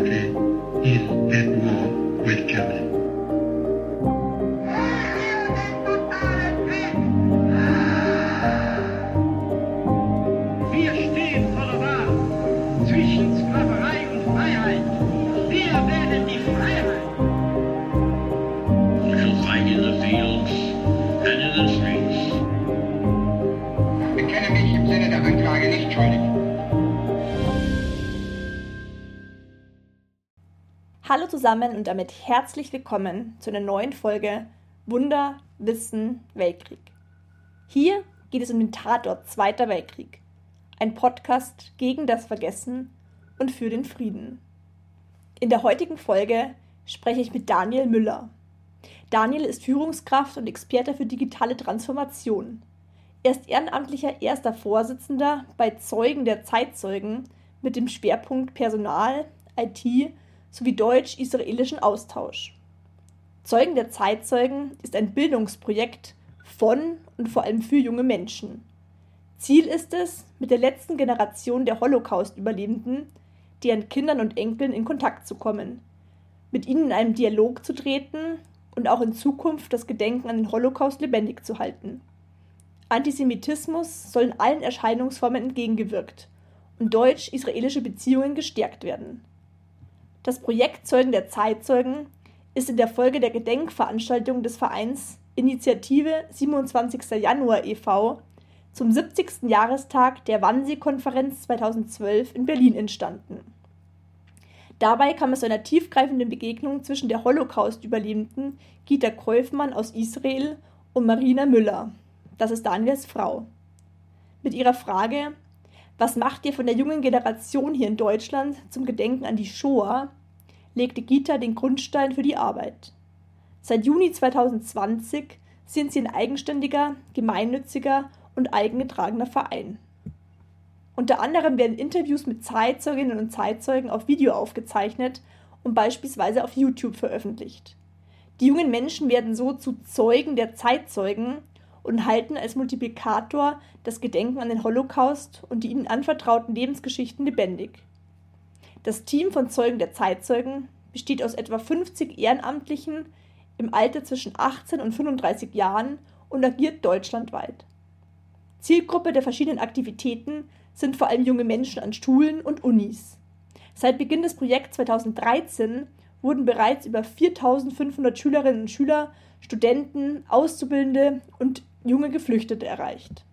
sempre il verbo quel che zusammen und damit herzlich willkommen zu einer neuen Folge Wunder, Wissen, Weltkrieg. Hier geht es um den Tatort Zweiter Weltkrieg, ein Podcast gegen das Vergessen und für den Frieden. In der heutigen Folge spreche ich mit Daniel Müller. Daniel ist Führungskraft und Experte für digitale Transformation. Er ist ehrenamtlicher erster Vorsitzender bei Zeugen der Zeitzeugen mit dem Schwerpunkt Personal, IT sowie deutsch-israelischen Austausch. Zeugen der Zeitzeugen ist ein Bildungsprojekt von und vor allem für junge Menschen. Ziel ist es, mit der letzten Generation der Holocaust-Überlebenden, deren Kindern und Enkeln in Kontakt zu kommen, mit ihnen in einen Dialog zu treten und auch in Zukunft das Gedenken an den Holocaust lebendig zu halten. Antisemitismus soll in allen Erscheinungsformen entgegengewirkt und deutsch-israelische Beziehungen gestärkt werden. Das Projekt Zeugen der Zeitzeugen ist in der Folge der Gedenkveranstaltung des Vereins Initiative 27. Januar e.V. zum 70. Jahrestag der Wannsee-Konferenz 2012 in Berlin entstanden. Dabei kam es zu einer tiefgreifenden Begegnung zwischen der Holocaust-Überlebenden Gita Käufmann aus Israel und Marina Müller, das ist Daniels Frau. Mit ihrer Frage, was macht ihr von der jungen Generation hier in Deutschland zum Gedenken an die Shoah, legte Gita den Grundstein für die Arbeit. Seit Juni 2020 sind sie ein eigenständiger, gemeinnütziger und eigengetragener Verein. Unter anderem werden Interviews mit Zeitzeuginnen und Zeitzeugen auf Video aufgezeichnet und beispielsweise auf YouTube veröffentlicht. Die jungen Menschen werden so zu Zeugen der Zeitzeugen und halten als Multiplikator das Gedenken an den Holocaust und die ihnen anvertrauten Lebensgeschichten lebendig. Das Team von Zeugen der Zeitzeugen besteht aus etwa 50 Ehrenamtlichen im Alter zwischen 18 und 35 Jahren und agiert deutschlandweit. Zielgruppe der verschiedenen Aktivitäten sind vor allem junge Menschen an Schulen und Unis. Seit Beginn des Projekts 2013 wurden bereits über 4500 Schülerinnen und Schüler, Studenten, Auszubildende und junge Geflüchtete erreicht.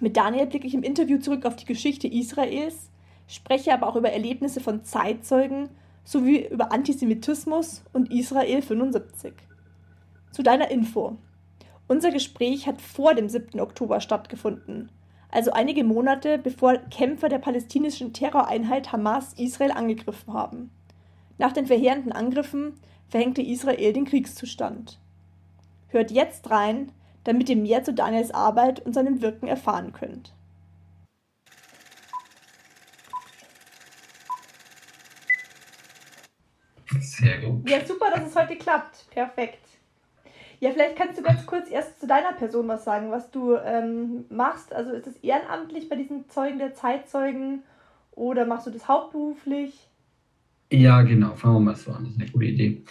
Mit Daniel blicke ich im Interview zurück auf die Geschichte Israels, spreche aber auch über Erlebnisse von Zeitzeugen sowie über Antisemitismus und Israel 75. Zu deiner Info. Unser Gespräch hat vor dem 7. Oktober stattgefunden, also einige Monate bevor Kämpfer der palästinensischen Terroreinheit Hamas Israel angegriffen haben. Nach den verheerenden Angriffen verhängte Israel den Kriegszustand. Hört jetzt rein, damit ihr mehr zu Daniels Arbeit und seinem Wirken erfahren könnt. Sehr gut. Ja, super, dass es heute klappt. Perfekt. Ja, vielleicht kannst du ganz kurz erst zu deiner Person was sagen, was du ähm, machst. Also ist es ehrenamtlich bei diesen Zeugen der Zeitzeugen oder machst du das hauptberuflich? Ja, genau. Fangen wir mal so an. Das ist eine gute Idee.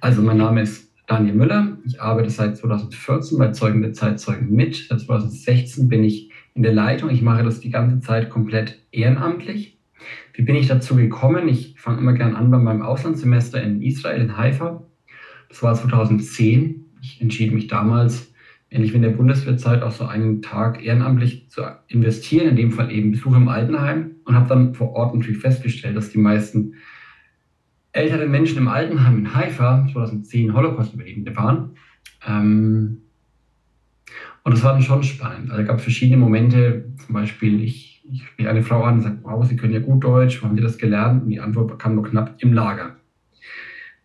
Also, mein Name ist Daniel Müller. Ich arbeite seit 2014 bei Zeugen der Zeitzeugen mit. Seit 2016 bin ich in der Leitung. Ich mache das die ganze Zeit komplett ehrenamtlich. Wie bin ich dazu gekommen? Ich fange immer gern an bei meinem Auslandssemester in Israel, in Haifa. Das war 2010. Ich entschied mich damals, ähnlich wie in der Bundeswehrzeit, auch so einen Tag ehrenamtlich zu investieren, in dem Fall eben Besuch im Altenheim und habe dann vor Ort natürlich festgestellt, dass die meisten älteren Menschen im Altenheim in Haifa 2010 Holocaust-Überlebende waren. Ähm, und das war dann schon spannend. Also gab es verschiedene Momente, zum Beispiel, ich, ich spreche eine Frau an und sage, wow, Sie können ja gut Deutsch, wo haben Sie das gelernt? Und die Antwort kam nur knapp im Lager.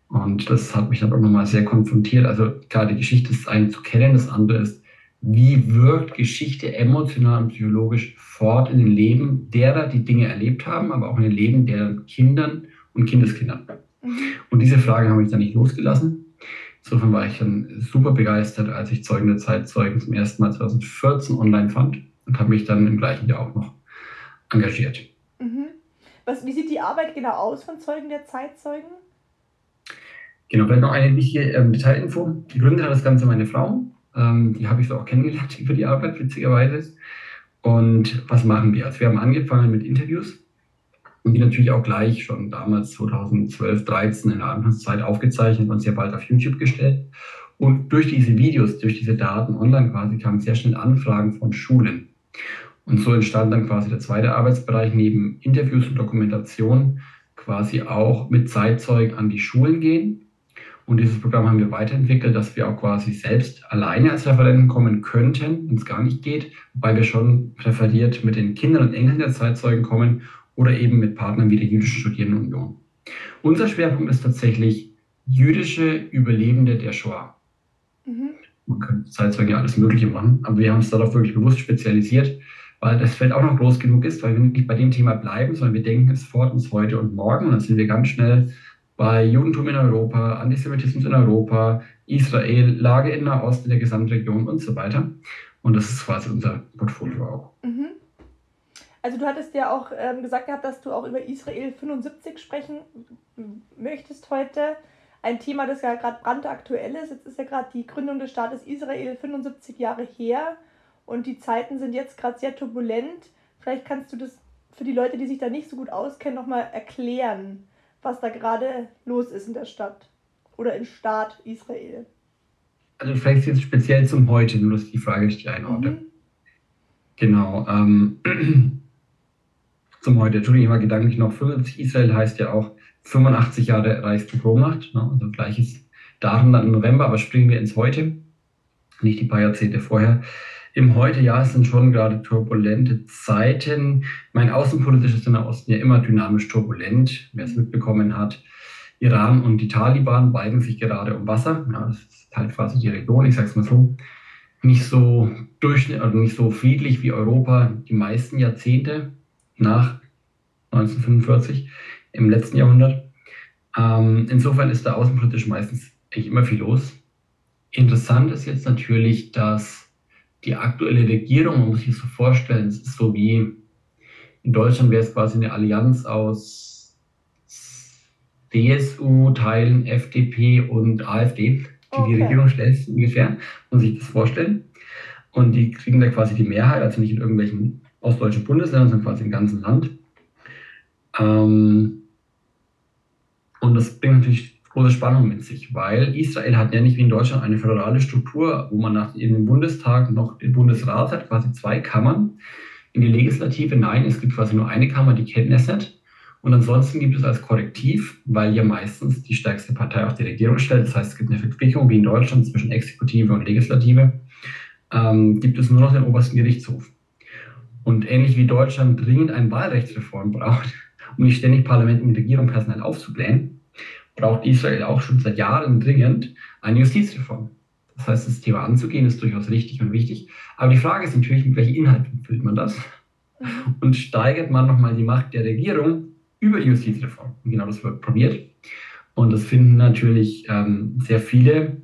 Und das hat mich dann auch nochmal sehr konfrontiert. Also klar, die Geschichte ist eine zu kennen, das andere ist, wie wirkt Geschichte emotional und psychologisch fort in den Leben derer, die Dinge erlebt haben, aber auch in den Leben deren Kindern und Kindeskindern. Und diese Frage habe ich dann nicht losgelassen. Insofern war ich dann super begeistert, als ich Zeugen der Zeitzeugen zum ersten Mal 2014 online fand und habe mich dann im gleichen Jahr auch noch engagiert. Mhm. Was, wie sieht die Arbeit genau aus von Zeugen der Zeitzeugen? Genau, vielleicht noch eine wichtige ähm, Detailinfo. Die Gründe hat das Ganze meine Frau. Ähm, die habe ich so auch kennengelernt über die Arbeit, witzigerweise. Und was machen wir? Also wir haben angefangen mit Interviews und die natürlich auch gleich schon damals 2012, 2013 in der Anfangszeit aufgezeichnet und sehr bald auf YouTube gestellt. Und durch diese Videos, durch diese Daten online quasi kamen sehr schnell Anfragen von Schulen. Und so entstand dann quasi der zweite Arbeitsbereich neben Interviews und Dokumentation quasi auch mit Zeitzeugen an die Schulen gehen. Und dieses Programm haben wir weiterentwickelt, dass wir auch quasi selbst alleine als Referenten kommen könnten, wenn es gar nicht geht, wobei wir schon präferiert mit den Kindern und Enkeln der Zeitzeugen kommen oder eben mit Partnern wie der Jüdischen Studierendenunion. Unser Schwerpunkt ist tatsächlich jüdische Überlebende der Shoah. Mhm. Man könnte Zeitzeuge alles Mögliche machen, aber wir haben uns darauf wirklich bewusst spezialisiert, weil das Feld auch noch groß genug ist, weil wir nicht bei dem Thema bleiben, sondern wir denken es fort uns heute und morgen und dann sind wir ganz schnell bei Judentum in Europa, Antisemitismus in Europa, Israel, Lage in Nahost, in der Gesamtregion und so weiter. Und das ist quasi unser Portfolio auch. Mhm. Also du hattest ja auch ähm, gesagt gehabt, dass du auch über Israel 75 sprechen möchtest heute. Ein Thema, das ja gerade brandaktuell ist. Jetzt ist ja gerade die Gründung des Staates Israel 75 Jahre her und die Zeiten sind jetzt gerade sehr turbulent. Vielleicht kannst du das für die Leute, die sich da nicht so gut auskennen, nochmal erklären, was da gerade los ist in der Stadt oder im Staat Israel. Also vielleicht jetzt speziell zum Heute, nur dass die Frage ich einordne. Mhm. Genau. Ähm, zum Heute. Entschuldigung, ich war gedanklich noch 75. Israel heißt ja auch 85 Jahre Reichspogromnacht, ne? also gleiches Datum dann im November, aber springen wir ins Heute, nicht die paar Jahrzehnte vorher. Im Heute, ja, es sind schon gerade turbulente Zeiten. Mein außenpolitisches in der Osten ja immer dynamisch turbulent, wer es mitbekommen hat. Iran und die Taliban balgen sich gerade um Wasser. Ja, das ist halt quasi die Region, ich sag's mal so. Nicht so durchschnittlich, also nicht so friedlich wie Europa die meisten Jahrzehnte nach 1945 im letzten Jahrhundert. Ähm, insofern ist da außenpolitisch meistens echt immer viel los. Interessant ist jetzt natürlich, dass die aktuelle Regierung, man muss sich das so vorstellen, es ist so wie in Deutschland wäre es quasi eine Allianz aus CSU, Teilen, FDP und AfD, die okay. die Regierung stellt, ungefähr, muss sich das vorstellen. Und die kriegen da quasi die Mehrheit, also nicht in irgendwelchen ostdeutschen Bundesländern, sondern quasi im ganzen Land. Ähm, und das bringt natürlich große Spannung mit sich, weil Israel hat ja nicht wie in Deutschland eine föderale Struktur, wo man nach dem Bundestag noch den Bundesrat hat, quasi zwei Kammern. In die Legislative, nein, es gibt quasi nur eine Kammer, die Knesset. Und ansonsten gibt es als Korrektiv, weil ja meistens die stärkste Partei auch die Regierung stellt, das heißt, es gibt eine Verquickung wie in Deutschland zwischen Exekutive und Legislative, ähm, gibt es nur noch den obersten Gerichtshof. Und ähnlich wie Deutschland dringend eine Wahlrechtsreform braucht, um nicht ständig Parlament und Regierung personell aufzublähen, braucht Israel auch schon seit Jahren dringend eine Justizreform. Das heißt, das Thema anzugehen ist durchaus richtig und wichtig. Aber die Frage ist natürlich, mit welchen Inhalten füllt man das? Mhm. Und steigert man nochmal die Macht der Regierung über die Justizreform? Und genau das wird probiert. Und das finden natürlich ähm, sehr viele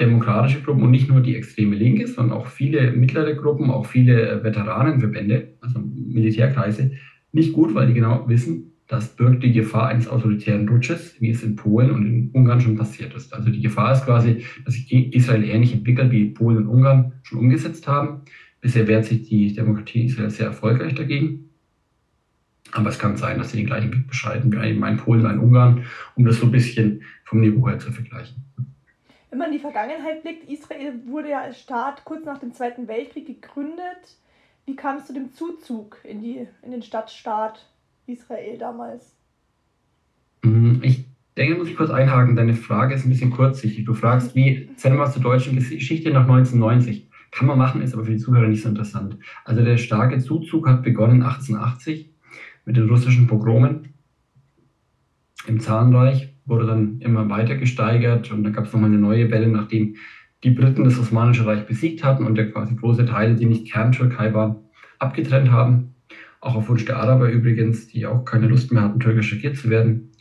demokratische Gruppen und nicht nur die extreme Linke, sondern auch viele mittlere Gruppen, auch viele Veteranenverbände, also Militärkreise, nicht gut, weil die genau wissen, das birgt die Gefahr eines autoritären Rutsches, wie es in Polen und in Ungarn schon passiert ist. Also die Gefahr ist quasi, dass sich Israel ähnlich entwickelt, wie Polen und Ungarn schon umgesetzt haben. Bisher wehrt sich die Demokratie Israel sehr erfolgreich dagegen. Aber es kann sein, dass sie den gleichen Weg bescheiden wie ein Polen, ein Ungarn, um das so ein bisschen vom Niveau her zu vergleichen. Wenn man in die Vergangenheit blickt, Israel wurde ja als Staat kurz nach dem Zweiten Weltkrieg gegründet. Wie kam es zu dem Zuzug in, die, in den Stadtstaat Israel damals? Mm, ich denke, muss ich kurz einhaken. Deine Frage ist ein bisschen kurzsichtig. Du fragst, wie zählen wir zur deutschen Geschichte nach 1990? Kann man machen, ist aber für die Zuhörer nicht so interessant. Also der starke Zuzug hat begonnen 1880 mit den russischen Pogromen im Zarenreich, wurde dann immer weiter gesteigert und dann gab es nochmal eine neue Welle, nachdem die Briten das Osmanische Reich besiegt hatten und der quasi große Teile, die nicht Kerntürkei waren, abgetrennt haben auch auf Wunsch der Araber übrigens, die auch keine Lust mehr hatten, türkisch regiert zu werden.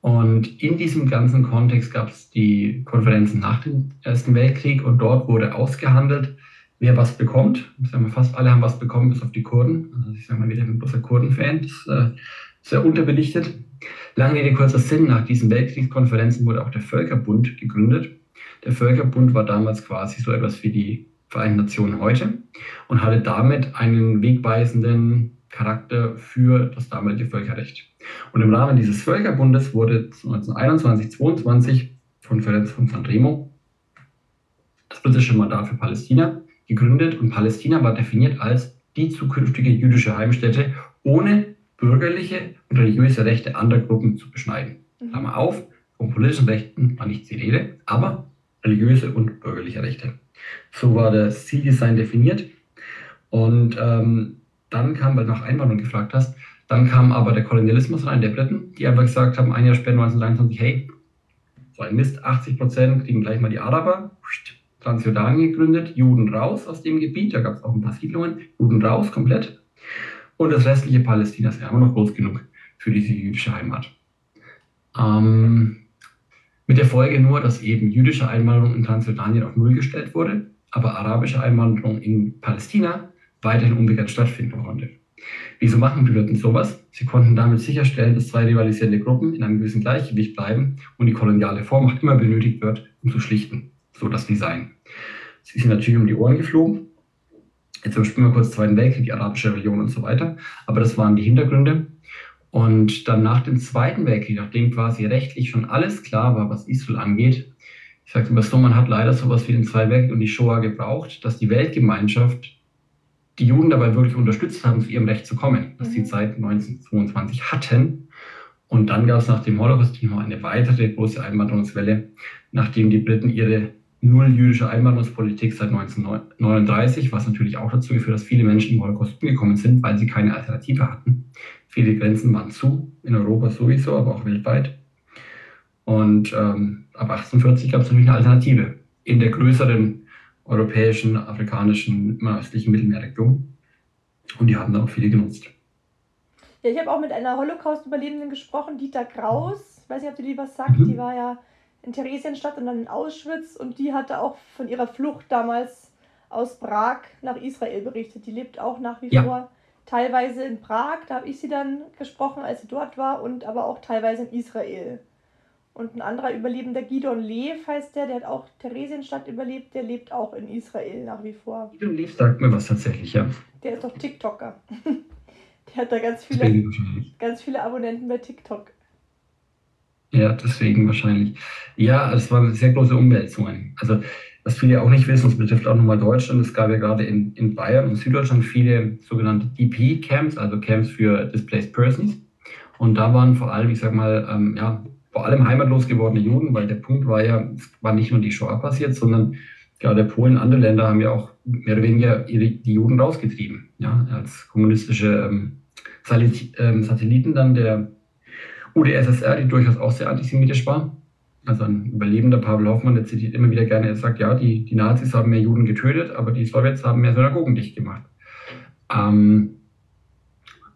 Und in diesem ganzen Kontext gab es die Konferenzen nach dem Ersten Weltkrieg und dort wurde ausgehandelt, wer was bekommt. Ich sage mal, fast alle haben was bekommen, bis auf die Kurden. Also ich sage mal wieder, ich bin bloßer Kurden-Fan. Das äh, sehr unterbelichtet. Lange Rede, kurzer Sinn, nach diesen Weltkriegskonferenzen wurde auch der Völkerbund gegründet. Der Völkerbund war damals quasi so etwas wie die Vereinten Nationen heute und hatte damit einen wegweisenden Charakter für das damalige Völkerrecht. Und im Rahmen dieses Völkerbundes wurde 1921, 22 Konferenz von San Remo das britische Mandat für Palästina gegründet und Palästina war definiert als die zukünftige jüdische Heimstätte ohne bürgerliche und religiöse Rechte anderer Gruppen zu beschneiden. Mhm. Klammer auf, von politischen Rechten war nicht die Rede, aber religiöse und bürgerliche Rechte. So war das Zieldesign definiert. Und ähm, dann kam, weil du nach Einwanderung gefragt hast, dann kam aber der Kolonialismus rein, der Briten, die einfach gesagt haben, ein Jahr später 1923, hey, so ein Mist, 80 Prozent kriegen gleich mal die Araber, Transjordanien gegründet, Juden raus aus dem Gebiet, da gab es auch ein paar Siedlungen, Juden raus komplett. Und das restliche Palästina ist ja immer noch groß genug für diese jüdische Heimat. Ähm, mit der Folge nur, dass eben jüdische Einwanderung in Transjordanien auf Null gestellt wurde, aber arabische Einwanderung in Palästina weiterhin unbegrenzt stattfinden konnte. Wieso machen Briten sowas? Sie konnten damit sicherstellen, dass zwei rivalisierende Gruppen in einem gewissen Gleichgewicht bleiben und die koloniale Vormacht immer benötigt wird, um zu schlichten. So das Design. Sie sind natürlich um die Ohren geflogen. Jetzt überspringen wir kurz Zweiten Weltkrieg, die arabische Religion und so weiter. Aber das waren die Hintergründe. Und dann nach dem Zweiten Weltkrieg, nachdem quasi rechtlich schon alles klar war, was Israel angeht, ich sage immer so, man hat leider sowas wie den Zweiten Weltkrieg und die Shoah gebraucht, dass die Weltgemeinschaft die Juden dabei wirklich unterstützt haben, zu ihrem Recht zu kommen, das sie mhm. seit 1922 hatten. Und dann gab es nach dem Holocaust noch eine weitere große Einwanderungswelle, nachdem die Briten ihre null jüdische Einwanderungspolitik seit 1939, was natürlich auch dazu geführt, dass viele Menschen im Holocaust umgekommen sind, weil sie keine Alternative hatten. Viele Grenzen waren zu, in Europa sowieso, aber auch weltweit. Und ähm, ab 1840 gab es natürlich eine Alternative in der größeren europäischen, afrikanischen, östlichen Mittelmeerregion. Und die haben da auch viele genutzt. Ja, ich habe auch mit einer Holocaust-Überlebenden gesprochen, Dieter Kraus. Ich weiß nicht, ob du die was sagt. Mhm. Die war ja in Theresienstadt und dann in Auschwitz und die hatte auch von ihrer Flucht damals aus Prag nach Israel berichtet. Die lebt auch nach wie ja. vor teilweise in Prag, da habe ich sie dann gesprochen, als sie dort war, und aber auch teilweise in Israel. Und ein anderer Überlebender, Gidon Lev heißt der, der hat auch Theresienstadt überlebt, der lebt auch in Israel nach wie vor. Gidon Lev sagt mir was tatsächlich, ja. Der ist doch TikToker. der hat da ganz viele, ganz viele Abonnenten bei TikTok. Ja, deswegen wahrscheinlich. Ja, es waren sehr große Umwälzungen. Also, was viele auch nicht wissen, das betrifft auch nochmal Deutschland. Es gab ja gerade in, in Bayern und Süddeutschland viele sogenannte DP-Camps, also Camps für Displaced Persons. Und da waren vor allem, ich sag mal, ähm, ja, vor allem heimatlos gewordene Juden, weil der Punkt war ja, es war nicht nur die Shoah passiert, sondern gerade Polen, andere Länder haben ja auch mehr oder weniger ihre, die Juden rausgetrieben, ja, als kommunistische ähm, ähm Satelliten dann der UdSSR, die durchaus auch sehr antisemitisch war. Also ein Überlebender Pavel Hoffmann, der zitiert immer wieder gerne, er sagt, ja, die, die Nazis haben mehr Juden getötet, aber die Sowjets haben mehr Synagogen dicht gemacht. Ähm,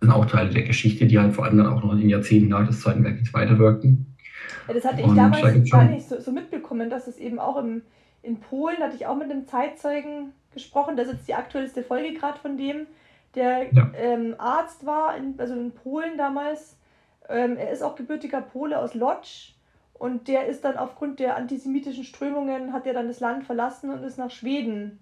das sind auch Teile der Geschichte, die halt vor allem dann auch noch in den Jahrzehnten nach des Zweiten Weltkriegs weiterwirkten. Ja, das hatte ich Und damals gar nicht so, so, mitbekommen, dass es eben auch im, in Polen, hatte ich auch mit einem Zeitzeugen gesprochen, das ist jetzt die aktuellste Folge gerade von dem, der ja. ähm, Arzt war, in, also in Polen damals, ähm, er ist auch gebürtiger Pole aus Lodz und der ist dann aufgrund der antisemitischen Strömungen, hat er dann das Land verlassen und ist nach Schweden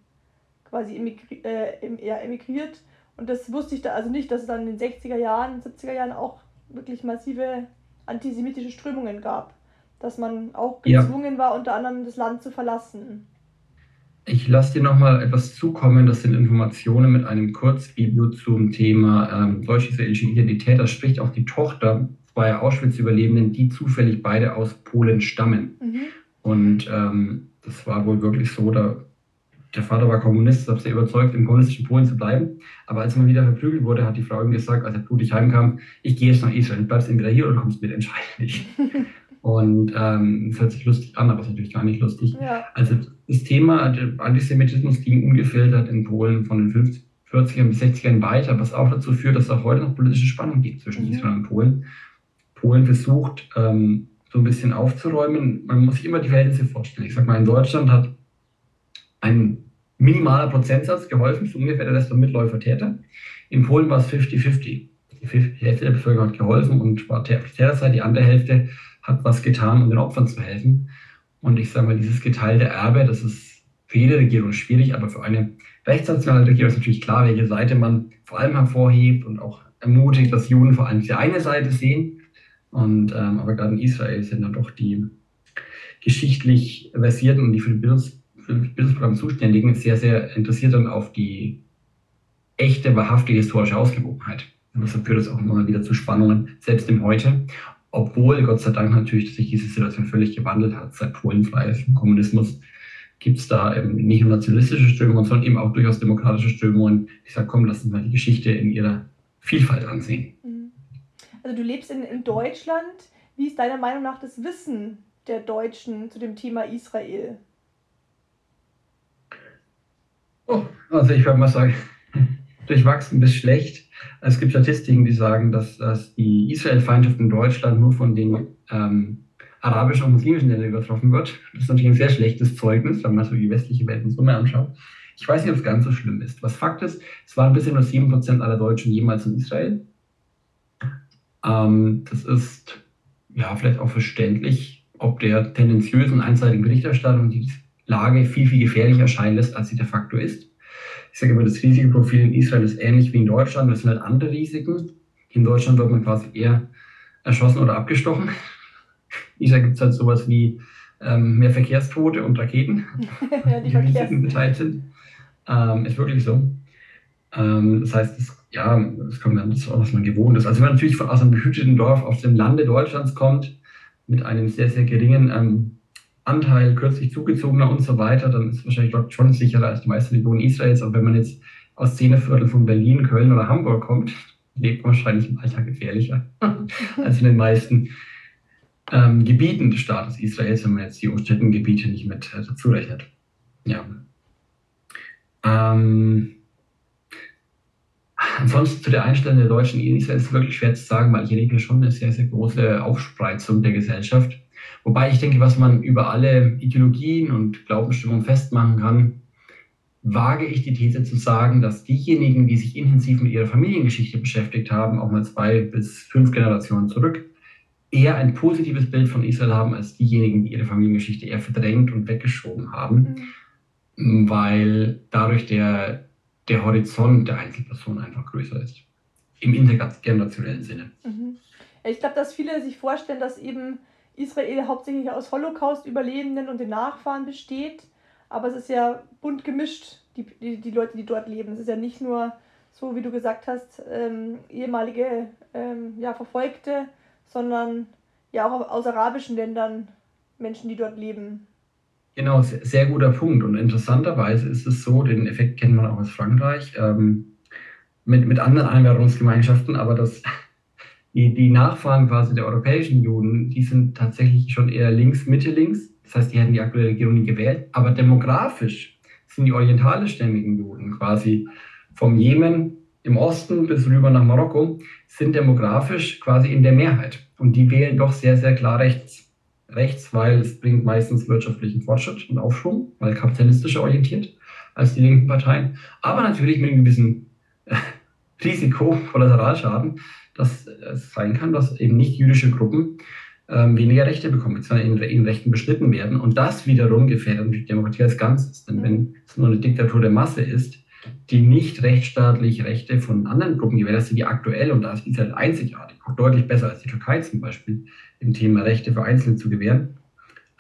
quasi emigri äh, ja, emigriert. Und das wusste ich da also nicht, dass es dann in den 60er Jahren, 70er Jahren auch wirklich massive antisemitische Strömungen gab. Dass man auch gezwungen ja. war, unter anderem das Land zu verlassen. Ich lasse dir nochmal etwas zukommen. Das sind Informationen mit einem Kurzvideo zum Thema ähm, deutsch-israelische Identität. Da spricht auch die Tochter zweier Auschwitz-Überlebenden, die zufällig beide aus Polen stammen. Mhm. Und ähm, das war wohl wirklich so, da, der Vater war Kommunist, ist sehr überzeugt, im kommunistischen Polen zu bleiben. Aber als er mal wieder verprügelt wurde, hat die Frau ihm gesagt, als er blutig heimkam, ich gehe jetzt nach Israel, bleibst entweder hier oder kommst mit, entscheide dich. Und ähm, es hört sich lustig an, aber es ist natürlich gar nicht lustig. Ja. Also das Thema Antisemitismus ging ungefiltert in Polen von den 50, 40ern bis 60ern weiter, was auch dazu führt, dass es auch heute noch politische Spannung gibt zwischen mhm. Israel und Polen. Polen versucht, ähm, so ein bisschen aufzuräumen. Man muss sich immer die Verhältnisse vorstellen. Ich sage mal, in Deutschland hat ein minimaler Prozentsatz geholfen, so ungefähr der Rest war Mitläufer Täter. In Polen war es 50-50. die Hälfte der Bevölkerung hat geholfen und war der Seite, die andere Hälfte hat was getan, um den Opfern zu helfen. Und ich sage mal, dieses geteilte Erbe, das ist für jede Regierung schwierig, aber für eine rechtsnationale Regierung ist natürlich klar, welche Seite man vor allem hervorhebt und auch ermutigt, dass Juden vor allem die eine Seite sehen. Und ähm, aber gerade in Israel sind dann doch die geschichtlich versierten und die für, Bildungs, für das Bildungsprogramm zuständigen sehr, sehr interessiert dann auf die echte, wahrhaftige historische Ausgewogenheit. Und deshalb führt das auch immer wieder zu Spannungen, selbst im Heute. Obwohl, Gott sei Dank, natürlich sich diese Situation völlig gewandelt hat. Seit Polen frei ist vom Kommunismus gibt es da eben nicht nur nationalistische Strömungen, sondern eben auch durchaus demokratische Strömungen, die sagen, komm, lass uns mal die Geschichte in ihrer Vielfalt ansehen. Mhm. Also du lebst in, in Deutschland. Wie ist deiner Meinung nach das Wissen der Deutschen zu dem Thema Israel? Oh, also ich würde mal sagen, durchwachsen bis schlecht. Es gibt Statistiken, die sagen, dass, dass die Israel-Feindschaft in Deutschland nur von den ähm, arabischen und muslimischen Ländern übertroffen wird. Das ist natürlich ein sehr schlechtes Zeugnis, wenn man so die westliche Welt in Summe anschaut. Ich weiß nicht, ob es ganz so schlimm ist. Was Fakt ist, es waren bisher nur 7% aller Deutschen jemals in Israel. Ähm, das ist ja vielleicht auch verständlich, ob der tendenziösen einseitigen Berichterstattung die Lage viel, viel gefährlicher erscheinen lässt, als sie de facto ist. Ich sage immer, das Risikoprofil in Israel ist ähnlich wie in Deutschland. Das sind halt andere Risiken. In Deutschland wird man quasi eher erschossen oder abgestochen. In Israel gibt es halt sowas wie ähm, mehr Verkehrstote und Raketen, ja, die, die Risiken beteiligt sind. Ähm, ist wirklich so. Ähm, das heißt, das, ja, das kommt dann das auch, was man gewohnt ist. Also wenn man natürlich von aus einem behüteten Dorf aus dem Lande Deutschlands kommt, mit einem sehr, sehr geringen ähm, Anteil kürzlich zugezogener und so weiter, dann ist es wahrscheinlich dort schon sicherer als die meisten Regionen Israels. Aber wenn man jetzt aus Szeneviertel von Berlin, Köln oder Hamburg kommt, lebt man wahrscheinlich im Alltag gefährlicher als in den meisten ähm, Gebieten des Staates Israels, wenn man jetzt die umstrittenen Gebiete nicht mit äh, dazu rechnet. Ja. Ähm, ansonsten zu der Einstellung der Deutschen in Israel ist es wirklich schwer zu sagen, weil ich erlebe schon eine sehr, sehr große Aufspreizung der Gesellschaft. Wobei ich denke, was man über alle Ideologien und Glaubensstimmungen festmachen kann, wage ich die These zu sagen, dass diejenigen, die sich intensiv mit ihrer Familiengeschichte beschäftigt haben, auch mal zwei bis fünf Generationen zurück, eher ein positives Bild von Israel haben als diejenigen, die ihre Familiengeschichte eher verdrängt und weggeschoben haben, mhm. weil dadurch der, der Horizont der Einzelperson einfach größer ist. Im intergenerationellen Sinne. Mhm. Ich glaube, dass viele sich vorstellen, dass eben Israel hauptsächlich aus Holocaust-Überlebenden und den Nachfahren besteht. Aber es ist ja bunt gemischt, die, die, die Leute, die dort leben. Es ist ja nicht nur so, wie du gesagt hast, ähm, ehemalige ähm, ja, Verfolgte, sondern ja auch aus arabischen Ländern Menschen, die dort leben. Genau, sehr guter Punkt. Und interessanterweise ist es so, den Effekt kennt man auch aus Frankreich, ähm, mit, mit anderen Einwanderungsgemeinschaften, aber das, die, die Nachfahren quasi der europäischen Juden, die sind tatsächlich schon eher links, Mitte links. Das heißt, die hätten die aktuelle Regierung nie gewählt. Aber demografisch sind die orientalischstämmigen Juden quasi vom Jemen im Osten bis rüber nach Marokko, sind demografisch quasi in der Mehrheit. Und die wählen doch sehr, sehr klar rechts. Rechts, weil es bringt meistens wirtschaftlichen Fortschritt und Aufschwung, weil kapitalistischer orientiert als die linken Parteien. Aber natürlich mit einem gewissen äh, Risiko, Kollateralschaden, dass es sein kann, dass eben nicht jüdische Gruppen ähm, weniger Rechte bekommen, sondern in, in Rechten beschnitten werden. Und das wiederum gefährdet die Demokratie als Ganzes. Denn wenn es nur eine Diktatur der Masse ist, die nicht rechtsstaatlich Rechte von anderen Gruppen gewährleistet, wie aktuell, und da ist Israel einzigartig, auch deutlich besser als die Türkei zum Beispiel, im Thema Rechte für Einzelne zu gewähren.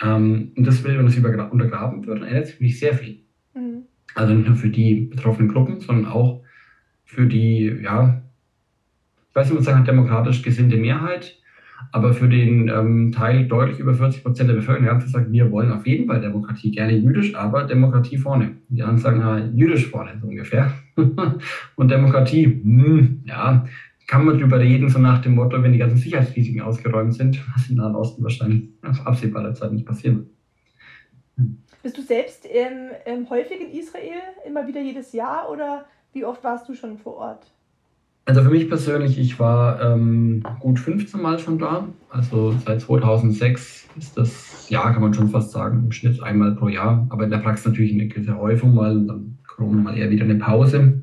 Ähm, und das will, wenn das untergraben wird, dann ändert sich nicht sehr viel. Mhm. Also nicht nur für die betroffenen Gruppen, sondern auch für die, ja, ich weiß nicht, man sagen, demokratisch gesinnte Mehrheit, aber für den ähm, Teil deutlich über 40 Prozent der Bevölkerung, die haben gesagt, wir wollen auf jeden Fall Demokratie, gerne jüdisch, aber Demokratie vorne. Die anderen sagen, ja, jüdisch vorne, so ungefähr. Und Demokratie, hm, ja, kann man drüber reden, so nach dem Motto, wenn die ganzen Sicherheitsrisiken ausgeräumt sind, was im Nahen Osten wahrscheinlich auf absehbarer Zeit nicht passieren wird. Bist du selbst ähm, häufig in Israel, immer wieder jedes Jahr oder wie oft warst du schon vor Ort? Also für mich persönlich, ich war ähm, gut 15 Mal schon da. Also seit 2006 ist das Jahr, kann man schon fast sagen, im Schnitt einmal pro Jahr. Aber in der Praxis natürlich eine gewisse Häufung, weil dann Corona mal eher wieder eine Pause.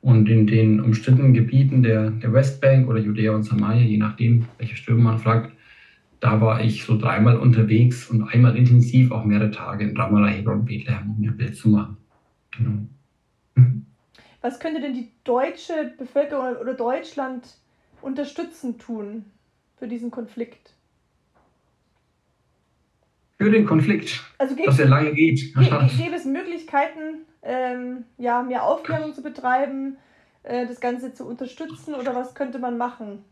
Und in den umstrittenen Gebieten der, der Westbank oder Judäa und Samaria, je nachdem, welche Ströme man fragt, da war ich so dreimal unterwegs und einmal intensiv, auch mehrere Tage in Ramallah, Hebron und Bethlehem, um mir ein Bild zu machen. Genau. Was könnte denn die deutsche Bevölkerung oder Deutschland unterstützen tun für diesen Konflikt? Für den Konflikt, Also gibt dass er lange geht. Gäbe es Möglichkeiten, ähm, ja, mehr Aufklärung zu betreiben, äh, das Ganze zu unterstützen oder was könnte man machen?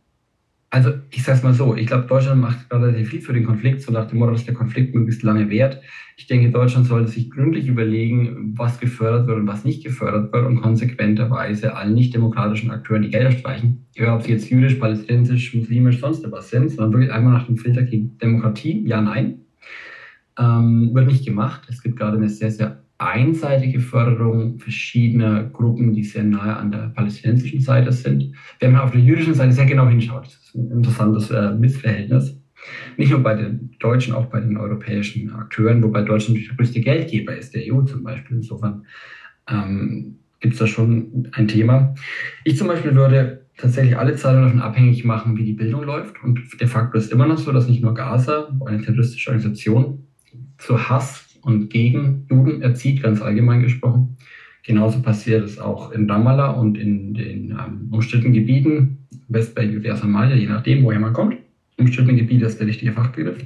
Also ich sage es mal so, ich glaube, Deutschland macht sehr viel für den Konflikt, so nach dem Motto, dass der Konflikt möglichst lange währt. Ich denke, Deutschland sollte sich gründlich überlegen, was gefördert wird und was nicht gefördert wird und konsequenterweise allen nicht-demokratischen Akteuren die Gelder streichen. Egal, ob sie jetzt jüdisch, palästinensisch, muslimisch, sonst was sind, sondern wirklich einmal nach dem Filter gegen Demokratie, ja, nein. Ähm, wird nicht gemacht. Es gibt gerade eine sehr, sehr einseitige Förderung verschiedener Gruppen, die sehr nahe an der palästinensischen Seite sind. Wenn man auf der jüdischen Seite sehr genau hinschaut, das ist ein interessantes äh, Missverhältnis. Nicht nur bei den Deutschen, auch bei den europäischen Akteuren, wobei Deutschland der größte Geldgeber ist, der EU zum Beispiel. Insofern ähm, gibt es da schon ein Thema. Ich zum Beispiel würde tatsächlich alle Zahlen davon abhängig machen, wie die Bildung läuft. Und de facto ist immer noch so, dass nicht nur Gaza, eine terroristische Organisation, zu Hass und gegen Juden erzieht, ganz allgemein gesprochen. Genauso passiert es auch in Ramallah und in den ähm, umstrittenen Gebieten, Westbank, Samaria, je nachdem, woher man kommt. Umstrittene Gebiete ist der richtige Fachbegriff.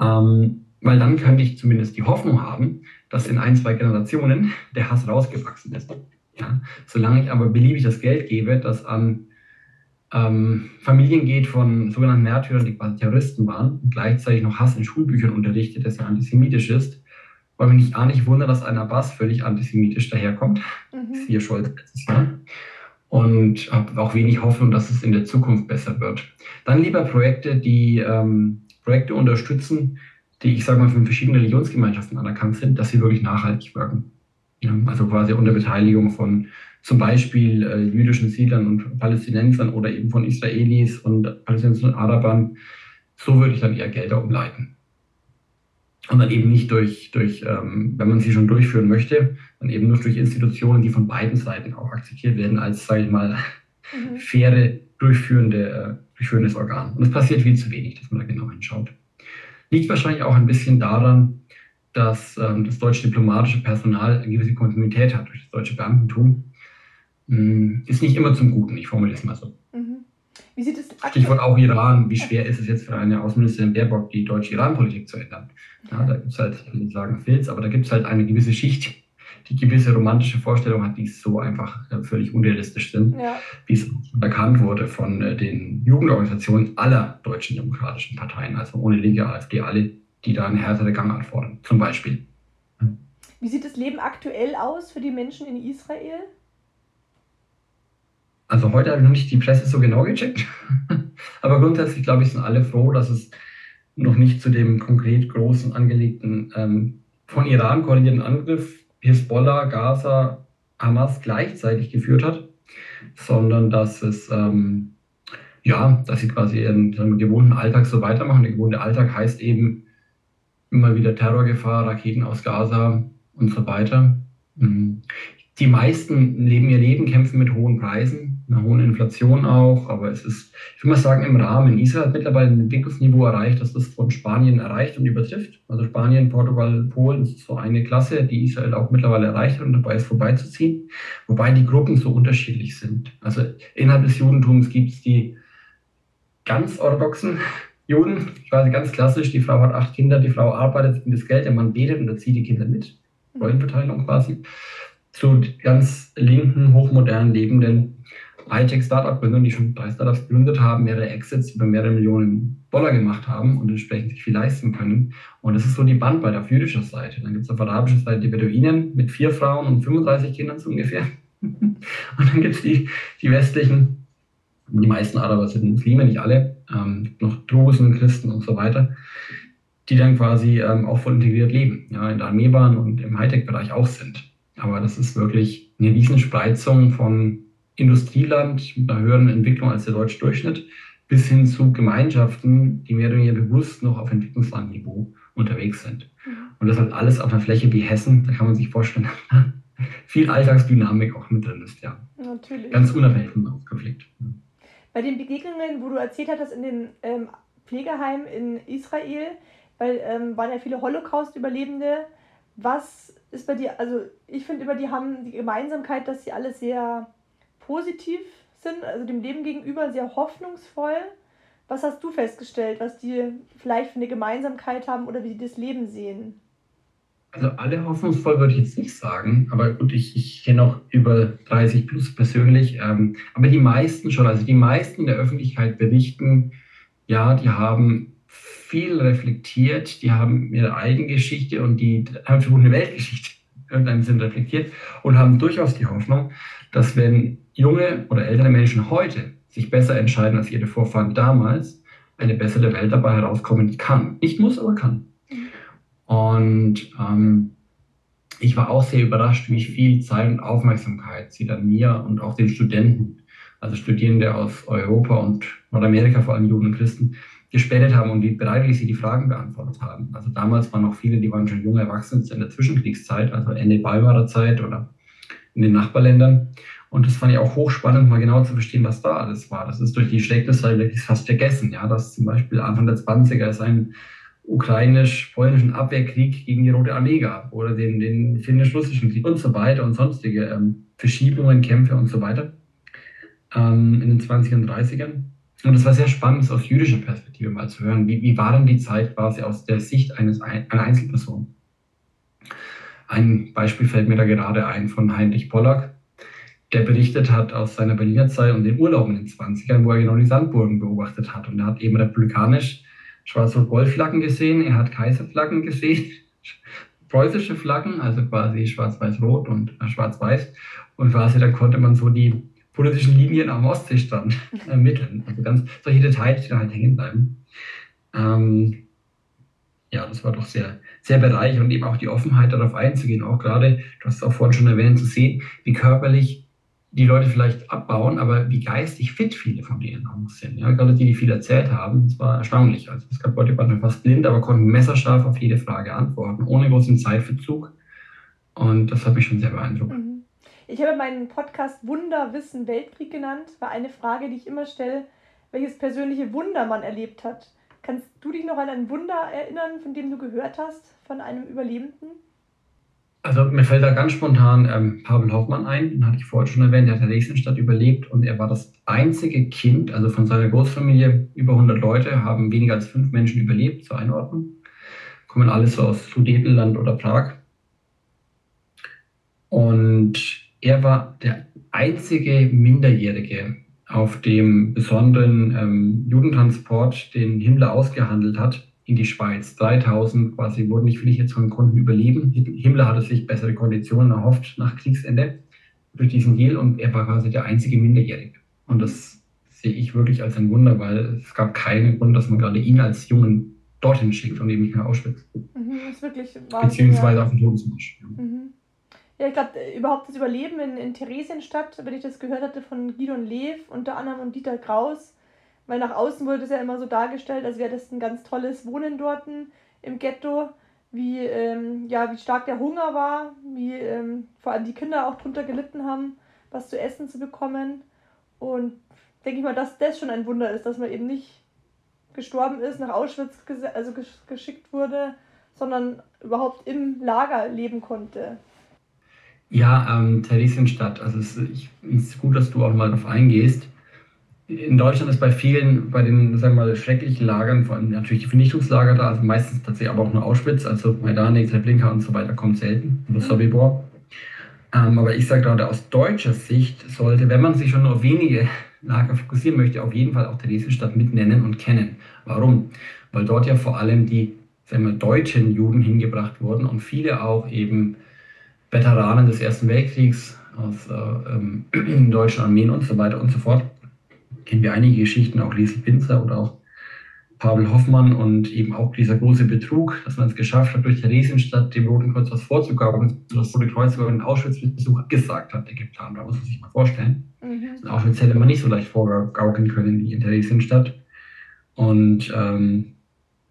Ähm, weil dann könnte ich zumindest die Hoffnung haben, dass in ein, zwei Generationen der Hass rausgewachsen ist. Ja? Solange ich aber beliebig das Geld gebe, das an ähm, Familien geht von sogenannten Märtyrern, die quasi Terroristen waren und gleichzeitig noch Hass in Schulbüchern unterrichtet, das ja antisemitisch ist, weil mich nicht, auch nicht wundert, dass ein Abbas völlig antisemitisch daherkommt. Mhm. Siehe Scholz letztes Jahr. Und habe auch wenig Hoffnung, dass es in der Zukunft besser wird. Dann lieber Projekte, die ähm, Projekte unterstützen, die, ich sage mal, von verschiedenen Religionsgemeinschaften anerkannt sind, dass sie wirklich nachhaltig wirken. Ja, also quasi unter Beteiligung von zum Beispiel äh, jüdischen Siedlern und Palästinensern oder eben von Israelis und Palästinensern und Arabern. So würde ich dann eher Gelder umleiten. Und dann eben nicht durch, durch ähm, wenn man sie schon durchführen möchte, dann eben nur durch Institutionen, die von beiden Seiten auch akzeptiert werden, als, sage ich mal, mhm. faire, durchführende, äh, durchführendes Organ. Und es passiert viel zu wenig, dass man da genau hinschaut. Liegt wahrscheinlich auch ein bisschen daran, dass ähm, das deutsche diplomatische Personal eine gewisse Kontinuität hat durch das deutsche Beamtentum. Hm, ist nicht immer zum Guten, ich formuliere es mal so. Mhm. Wie sieht es Stichwort auch Iran. Wie schwer ist es jetzt für eine Außenministerin Baerbock, die deutsche Iran-Politik zu ändern? Ja, da gibt es halt, ich will nicht sagen Filz, aber da gibt es halt eine gewisse Schicht, die gewisse romantische Vorstellungen hat, die so einfach äh, völlig unrealistisch sind, ja. wie es erkannt wurde von äh, den Jugendorganisationen aller deutschen demokratischen Parteien, also ohne Linke, AfD, alle, die da eine härtere Gangart fordern, zum Beispiel. Wie sieht das Leben aktuell aus für die Menschen in Israel? Also heute habe ich noch nicht die Presse so genau gecheckt. Aber grundsätzlich glaube ich, sind alle froh, dass es noch nicht zu dem konkret großen angelegten ähm, von Iran koordinierten Angriff Hisbollah, Gaza, Hamas gleichzeitig geführt hat, sondern dass es ähm, ja, dass sie quasi ihren, ihren gewohnten Alltag so weitermachen. Der gewohnte Alltag heißt eben immer wieder Terrorgefahr, Raketen aus Gaza und so weiter. Mhm. Die meisten leben ihr Leben, kämpfen mit hohen Preisen einer hohen Inflation auch, aber es ist, ich würde mal sagen, im Rahmen. Israel hat mittlerweile ein Entwicklungsniveau erreicht, das das von Spanien erreicht und übertrifft. Also Spanien, Portugal, Polen, das ist so eine Klasse, die Israel auch mittlerweile erreicht hat und dabei ist vorbeizuziehen, wobei die Gruppen so unterschiedlich sind. Also innerhalb des Judentums gibt es die ganz orthodoxen Juden, quasi ganz klassisch, die Frau hat acht Kinder, die Frau arbeitet, gibt das Geld, der Mann betet und erzieht die Kinder mit. Rollenverteilung quasi. Zu ganz linken, hochmodernen, lebenden Hightech-Startup-Gründern, die schon drei Startups gegründet haben, mehrere Exits über mehrere Millionen Dollar gemacht haben und entsprechend sich viel leisten können. Und das ist so die Bandbreite auf jüdischer Seite. Dann gibt es auf arabischer Seite die Beduinen mit vier Frauen und 35 Kindern so ungefähr. und dann gibt es die, die westlichen, die meisten Araber sind Muslime, nicht alle, ähm, noch Drusen, Christen und so weiter, die dann quasi ähm, auch voll integriert leben, ja, in der Armeebahn und im Hightech-Bereich auch sind. Aber das ist wirklich eine Riesenspreizung von Industrieland mit einer höheren Entwicklung als der deutsche Durchschnitt bis hin zu Gemeinschaften, die mehr oder weniger bewusst noch auf Entwicklungslandniveau unterwegs sind. Mhm. Und das halt alles auf einer Fläche wie Hessen, da kann man sich vorstellen, viel Alltagsdynamik auch mit drin ist, ja. Natürlich. Ganz unabhängig vom Konflikt. Bei den Begegnungen, wo du erzählt hattest in den ähm, Pflegeheimen in Israel, weil ähm, waren ja viele Holocaust-Überlebende. Was ist bei dir, also ich finde immer, die haben die Gemeinsamkeit, dass sie alle sehr positiv sind, also dem Leben gegenüber sehr hoffnungsvoll. Was hast du festgestellt, was die vielleicht für eine Gemeinsamkeit haben oder wie sie das Leben sehen? Also alle hoffnungsvoll würde ich jetzt nicht sagen, aber gut, ich, ich kenne auch über 30 plus persönlich, ähm, aber die meisten schon, also die meisten in der Öffentlichkeit berichten, ja, die haben viel reflektiert, die haben ihre eigene Geschichte und die haben versucht, eine Weltgeschichte in irgendeinem Sinn reflektiert und haben durchaus die Hoffnung, dass wenn junge oder ältere Menschen heute sich besser entscheiden als ihre Vorfahren damals, eine bessere Welt dabei herauskommen kann. Nicht muss, aber kann. Und ähm, ich war auch sehr überrascht, wie viel Zeit und Aufmerksamkeit sie dann mir und auch den Studenten, also Studierende aus Europa und Nordamerika, vor allem Juden und Christen, gespendet haben und wie bereitwillig sie die Fragen beantwortet haben. Also damals waren noch viele, die waren schon junge Erwachsene in der Zwischenkriegszeit, also Ende Weimarer Zeit oder in den Nachbarländern. Und das fand ich auch hochspannend, mal genau zu verstehen, was da alles war. Das ist durch die Schlägniszeit wirklich fast vergessen. Ja, dass zum Beispiel Anfang der 20er es einen ukrainisch-polnischen Abwehrkrieg gegen die Rote Armee gab oder den, den finnisch-russischen Krieg und so weiter und sonstige ähm, Verschiebungen, Kämpfe und so weiter ähm, in den 20er und 30ern. Und es war sehr spannend, aus jüdischer Perspektive mal zu hören, wie, wie war denn die Zeit quasi aus der Sicht eines, einer Einzelperson. Ein Beispiel fällt mir da gerade ein von Heinrich Pollack, der berichtet hat aus seiner Berliner Zeit und den Urlaub in den 20ern, wo er genau die Sandburgen beobachtet hat. Und er hat eben republikanisch Schwarz-Rot-Gold-Flaggen gesehen, er hat Kaiserflaggen gesehen, preußische Flaggen, also quasi Schwarz-Weiß-Rot und äh, Schwarz-Weiß. Und quasi da konnte man so die politischen Linien am Ostseestrand ermitteln. Also ganz solche Details, die da halt hängen bleiben. Ähm, ja, das war doch sehr, sehr bereichernd und eben auch die Offenheit darauf einzugehen. Auch gerade, du hast es auch vorhin schon erwähnt, zu sehen, wie körperlich die Leute vielleicht abbauen, aber wie geistig fit viele von denen auch sind. Ja, gerade die, die viel erzählt haben, das war erstaunlich. Also es gab Leute, die waren fast blind, aber konnten messerscharf auf jede Frage antworten, ohne großen Zeitverzug. Und das hat mich schon sehr beeindruckt. Mhm. Ich habe meinen Podcast Wunder, Wissen, Weltkrieg genannt, war eine Frage, die ich immer stelle, welches persönliche Wunder man erlebt hat. Kannst du dich noch an ein Wunder erinnern, von dem du gehört hast, von einem Überlebenden? Also mir fällt da ganz spontan ähm, Pavel Hoffmann ein, den hatte ich vorher schon erwähnt, der hat in Theresienstadt überlebt und er war das einzige Kind, also von seiner Großfamilie, über 100 Leute, haben weniger als fünf Menschen überlebt, zur Einordnung. Kommen alles so aus Sudetenland oder Prag. Und er war der einzige Minderjährige auf dem besonderen ähm, Judentransport, den Himmler ausgehandelt hat, in die Schweiz. 3000 quasi wurden nicht viele jetzt von Kunden überleben. Himmler hatte sich bessere Konditionen erhofft nach Kriegsende durch diesen Deal und er war quasi der einzige Minderjährige. Und das sehe ich wirklich als ein Wunder, weil es gab keinen Grund, dass man gerade ihn als Jungen dorthin schickt und eben nicht mehr Auschwitz. Mhm, ist wirklich Beziehungsweise auf den Todesmarsch. Ja, mhm. ja ich glaube, überhaupt das Überleben in, in Theresienstadt, wenn ich das gehört hatte von Gidon Lev unter anderem und Dieter Kraus, weil nach außen wurde das ja immer so dargestellt, als wäre das ein ganz tolles Wohnen dort im Ghetto, wie, ähm, ja, wie stark der Hunger war, wie ähm, vor allem die Kinder auch drunter gelitten haben, was zu essen zu bekommen. Und denke ich mal, dass das schon ein Wunder ist, dass man eben nicht gestorben ist, nach Auschwitz ges also gesch geschickt wurde, sondern überhaupt im Lager leben konnte. Ja, ähm, Theresienstadt, also es ist gut, dass du auch mal darauf eingehst in Deutschland ist bei vielen, bei den, sagen wir mal, schrecklichen Lagern, vor allem natürlich die Vernichtungslager da, also meistens tatsächlich aber auch nur Auschwitz, also Majdanek, Treblinka und so weiter kommt selten, oder Sobibor. Ähm, aber ich sage gerade, aus deutscher Sicht sollte, wenn man sich schon nur auf wenige Lager fokussieren möchte, auf jeden Fall auch Theresienstadt mitnennen und kennen. Warum? Weil dort ja vor allem die sagen wir, deutschen Juden hingebracht wurden und viele auch eben Veteranen des Ersten Weltkriegs aus äh, ähm, deutschen Armeen und so weiter und so fort kennen wir einige Geschichten, auch Liesel Pinzer oder auch Pavel Hoffmann und eben auch dieser große Betrug, dass man es geschafft hat, durch Theresienstadt dem Roten Kreuz was vorzugaukeln, das Rote Kreuz sogar den Auschwitz-Besuch abgesagt hat, der geplant war, muss man sich mal vorstellen. Mhm. In Auschwitz hätte man nicht so leicht vorgaukeln können wie in Theresienstadt. Und ähm,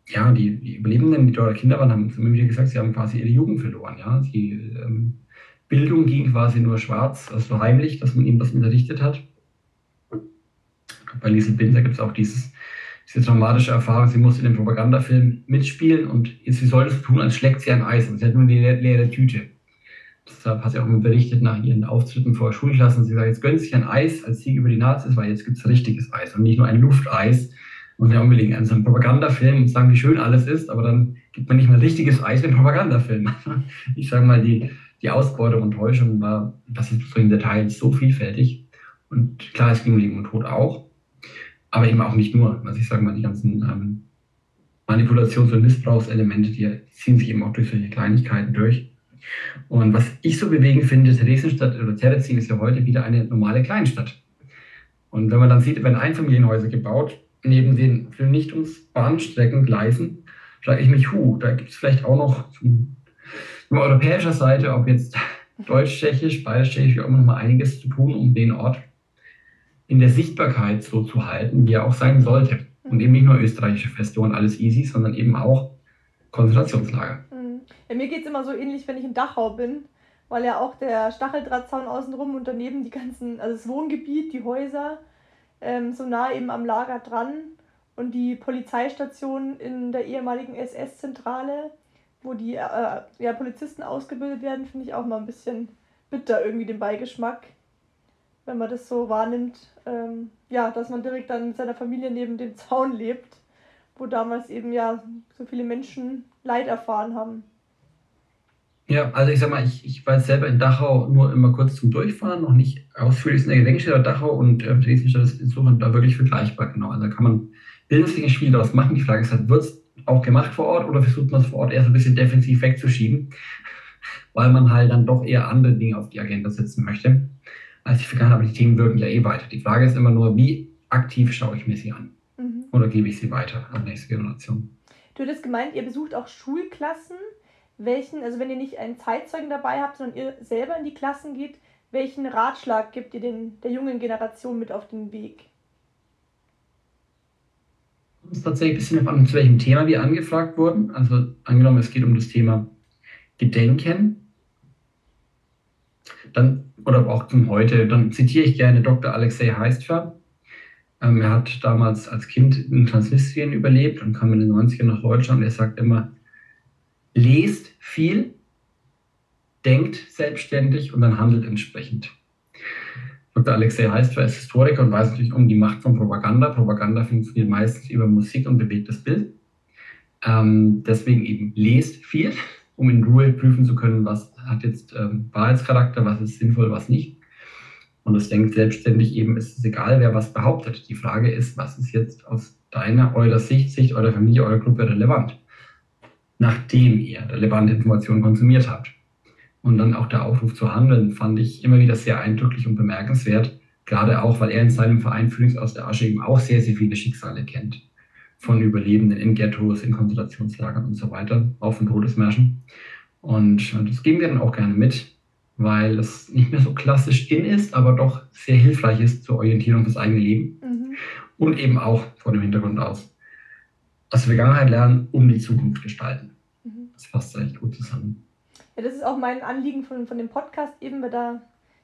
ja, die, die, Überlebenden, die dort Kinder waren, haben immer wieder gesagt, sie haben quasi ihre Jugend verloren. Ja? Sie ähm, Bildung ging quasi nur schwarz, also heimlich, dass man ihm was unterrichtet hat. Bei Liesel Binder gibt es auch dieses, diese traumatische Erfahrung, sie musste in dem Propagandafilm mitspielen und sie sollte so tun, als schlägt sie ein Eis, und sie hat nur die leere Tüte. Deshalb hat sie auch immer berichtet nach ihren Auftritten vor Schulklassen. Sie sagt, jetzt Sie sich ein Eis als Sieg über die Nazis, weil jetzt gibt es richtiges Eis und nicht nur ein Lufteis. Und ja unbedingt an so einem Propagandafilm und sagen, wie schön alles ist, aber dann gibt man nicht mal richtiges Eis im Propagandafilm. Ich sage mal, die, die Ausbeutung und Täuschung war, das ist so in Details so vielfältig. Und klar, es ging um Leben und Tod auch, aber eben auch nicht nur. Also ich sage mal, die ganzen ähm, Manipulations- und Missbrauchselemente, die ziehen sich eben auch durch solche Kleinigkeiten durch. Und was ich so bewegend finde, Theresienstadt oder Terezin ist ja heute wieder eine normale Kleinstadt. Und wenn man dann sieht, werden Einfamilienhäuser gebaut, neben den Vernichtungsbahnstreckengleisen, frage ich mich, hu, da gibt es vielleicht auch noch von europäischer Seite, ob jetzt deutsch-tschechisch, bayerisch-tschechisch, auch noch mal einiges zu tun, um den Ort in der Sichtbarkeit so zu halten, wie er auch sein sollte. Und eben nicht nur österreichische Feste und alles easy, sondern eben auch Konzentrationslager. Ja, mir geht es immer so ähnlich, wenn ich in Dachau bin, weil ja auch der Stacheldrahtzaun außenrum und daneben die ganzen, also das Wohngebiet, die Häuser, ähm, so nah eben am Lager dran und die Polizeistation in der ehemaligen SS-Zentrale, wo die äh, ja, Polizisten ausgebildet werden, finde ich auch mal ein bisschen bitter irgendwie den Beigeschmack, wenn man das so wahrnimmt, ähm, ja, dass man direkt dann mit seiner Familie neben dem Zaun lebt, wo damals eben ja so viele Menschen Leid erfahren haben. Ja, also ich sag mal, ich, ich war jetzt selber in Dachau nur immer kurz zum Durchfahren, noch nicht ausführlich in der Gedenkstätte Dachau und äh, Dresdenstadt ist insofern da wirklich vergleichbar, genau. Also da kann man bildungsliche Spiele daraus machen. Die Frage ist halt, wird es auch gemacht vor Ort oder versucht man es vor Ort eher so ein bisschen defensiv wegzuschieben, weil man halt dann doch eher andere Dinge auf die Agenda setzen möchte, als die Vergangenheit. Aber die Themen wirken ja eh weiter. Die Frage ist immer nur, wie aktiv schaue ich mir sie an? Mhm. Oder gebe ich sie weiter an die nächste Generation? Du hattest gemeint, ihr besucht auch Schulklassen welchen, also wenn ihr nicht einen Zeitzeugen dabei habt, sondern ihr selber in die Klassen geht, welchen Ratschlag gibt ihr den, der jungen Generation mit auf den Weg? Es ist tatsächlich ein bisschen an, zu welchem Thema wir angefragt wurden. Also angenommen, es geht um das Thema Gedenken. Dann, oder auch zum heute, dann zitiere ich gerne Dr. Alexei Heistfer. Ähm, er hat damals als Kind in Transnistrien überlebt und kam in den 90ern nach Deutschland. Er sagt immer, lest viel, denkt selbstständig und dann handelt entsprechend. Dr. Alexei Heistfer ist Historiker und weiß natürlich um die Macht von Propaganda. Propaganda funktioniert meistens über Musik und bewegtes Bild. Ähm, deswegen eben lest viel, um in Ruhe prüfen zu können, was hat jetzt ähm, Wahrheitscharakter, was ist sinnvoll, was nicht. Und es denkt selbstständig eben, ist es egal, wer was behauptet. Die Frage ist, was ist jetzt aus deiner, eurer Sicht, Sicht eurer Familie, eurer Gruppe relevant? nachdem ihr relevante Informationen konsumiert habt. Und dann auch der Aufruf zu handeln, fand ich immer wieder sehr eindrücklich und bemerkenswert, gerade auch, weil er in seinem Verein Phoenix aus der Asche eben auch sehr, sehr viele Schicksale kennt. Von Überlebenden in Ghettos, in Konzentrationslagern und so weiter, auch von Todesmärschen. Und das geben wir dann auch gerne mit, weil es nicht mehr so klassisch in ist, aber doch sehr hilfreich ist zur Orientierung fürs eigene Leben. Mhm. Und eben auch vor dem Hintergrund aus, aus der Vergangenheit lernen, um die Zukunft gestalten. Mhm. Das fasst eigentlich gut zusammen. Ja, das ist auch mein Anliegen von, von dem Podcast eben, weil da,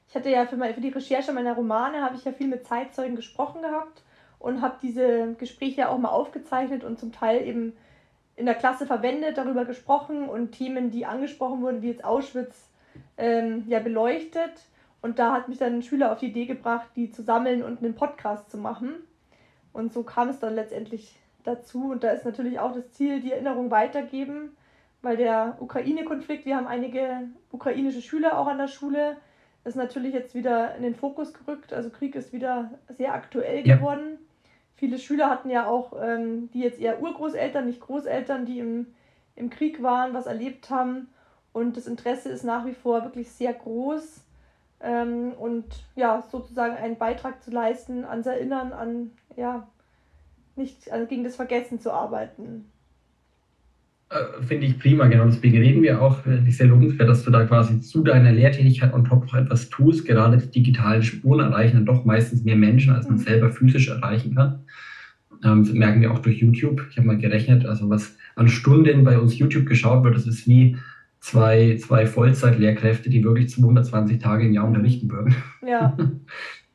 ich hatte ja für, meine, für die Recherche meiner Romane, habe ich ja viel mit Zeitzeugen gesprochen gehabt und habe diese Gespräche auch mal aufgezeichnet und zum Teil eben in der Klasse verwendet, darüber gesprochen und Themen, die angesprochen wurden, wie jetzt Auschwitz, ähm, ja, beleuchtet. Und da hat mich dann ein Schüler auf die Idee gebracht, die zu sammeln und einen Podcast zu machen. Und so kam es dann letztendlich dazu. Und da ist natürlich auch das Ziel, die Erinnerung weitergeben, weil der Ukraine-Konflikt, wir haben einige ukrainische Schüler auch an der Schule, ist natürlich jetzt wieder in den Fokus gerückt. Also Krieg ist wieder sehr aktuell ja. geworden. Viele Schüler hatten ja auch, ähm, die jetzt eher Urgroßeltern, nicht Großeltern, die im, im Krieg waren, was erlebt haben. Und das Interesse ist nach wie vor wirklich sehr groß. Ähm, und ja, sozusagen einen Beitrag zu leisten, ans Erinnern, an ja, nicht also gegen das Vergessen zu arbeiten. Äh, finde ich prima, genau. Deswegen reden wir auch, ich sehr lobenswert, dass du da quasi zu deiner Lehrtätigkeit on top noch etwas tust. Gerade die digitalen Spuren erreichen dann doch meistens mehr Menschen, als man mhm. selber physisch erreichen kann. Ähm, das merken wir auch durch YouTube. Ich habe mal gerechnet, also was an Stunden bei uns YouTube geschaut wird, das ist wie zwei, zwei Vollzeit-Lehrkräfte, die wirklich 220 Tage im Jahr unterrichten würden. Ja.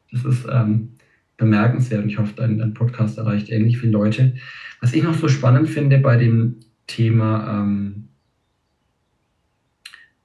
Das ist ähm, bemerkenswert und ich hoffe, dein, dein Podcast erreicht ähnlich viele Leute. Was ich noch so spannend finde bei dem Thema ähm,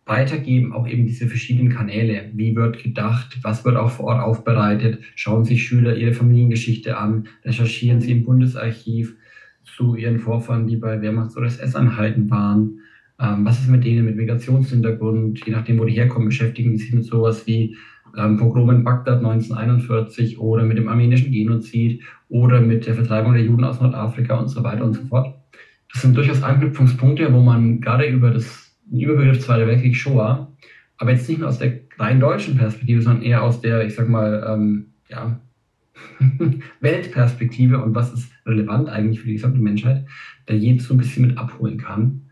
Weitergeben, auch eben diese verschiedenen Kanäle. Wie wird gedacht? Was wird auch vor Ort aufbereitet? Schauen sich Schüler ihre Familiengeschichte an? Recherchieren sie im Bundesarchiv zu ihren Vorfahren, die bei Wehrmachts- oder SS-Einheiten waren? Ähm, was ist mit denen mit Migrationshintergrund? Je nachdem, wo die herkommen, beschäftigen sie sich mit sowas wie ähm, Pogrom in Bagdad 1941 oder mit dem armenischen Genozid oder mit der Vertreibung der Juden aus Nordafrika und so weiter und so fort. Das sind durchaus Anknüpfungspunkte, wo man gerade über das Überbegriff Zweiter Weltkrieg Shoah, aber jetzt nicht nur aus der rein deutschen Perspektive, sondern eher aus der, ich sag mal, ähm, ja, Weltperspektive und was ist relevant eigentlich für die gesamte Menschheit, da jeden so ein bisschen mit abholen kann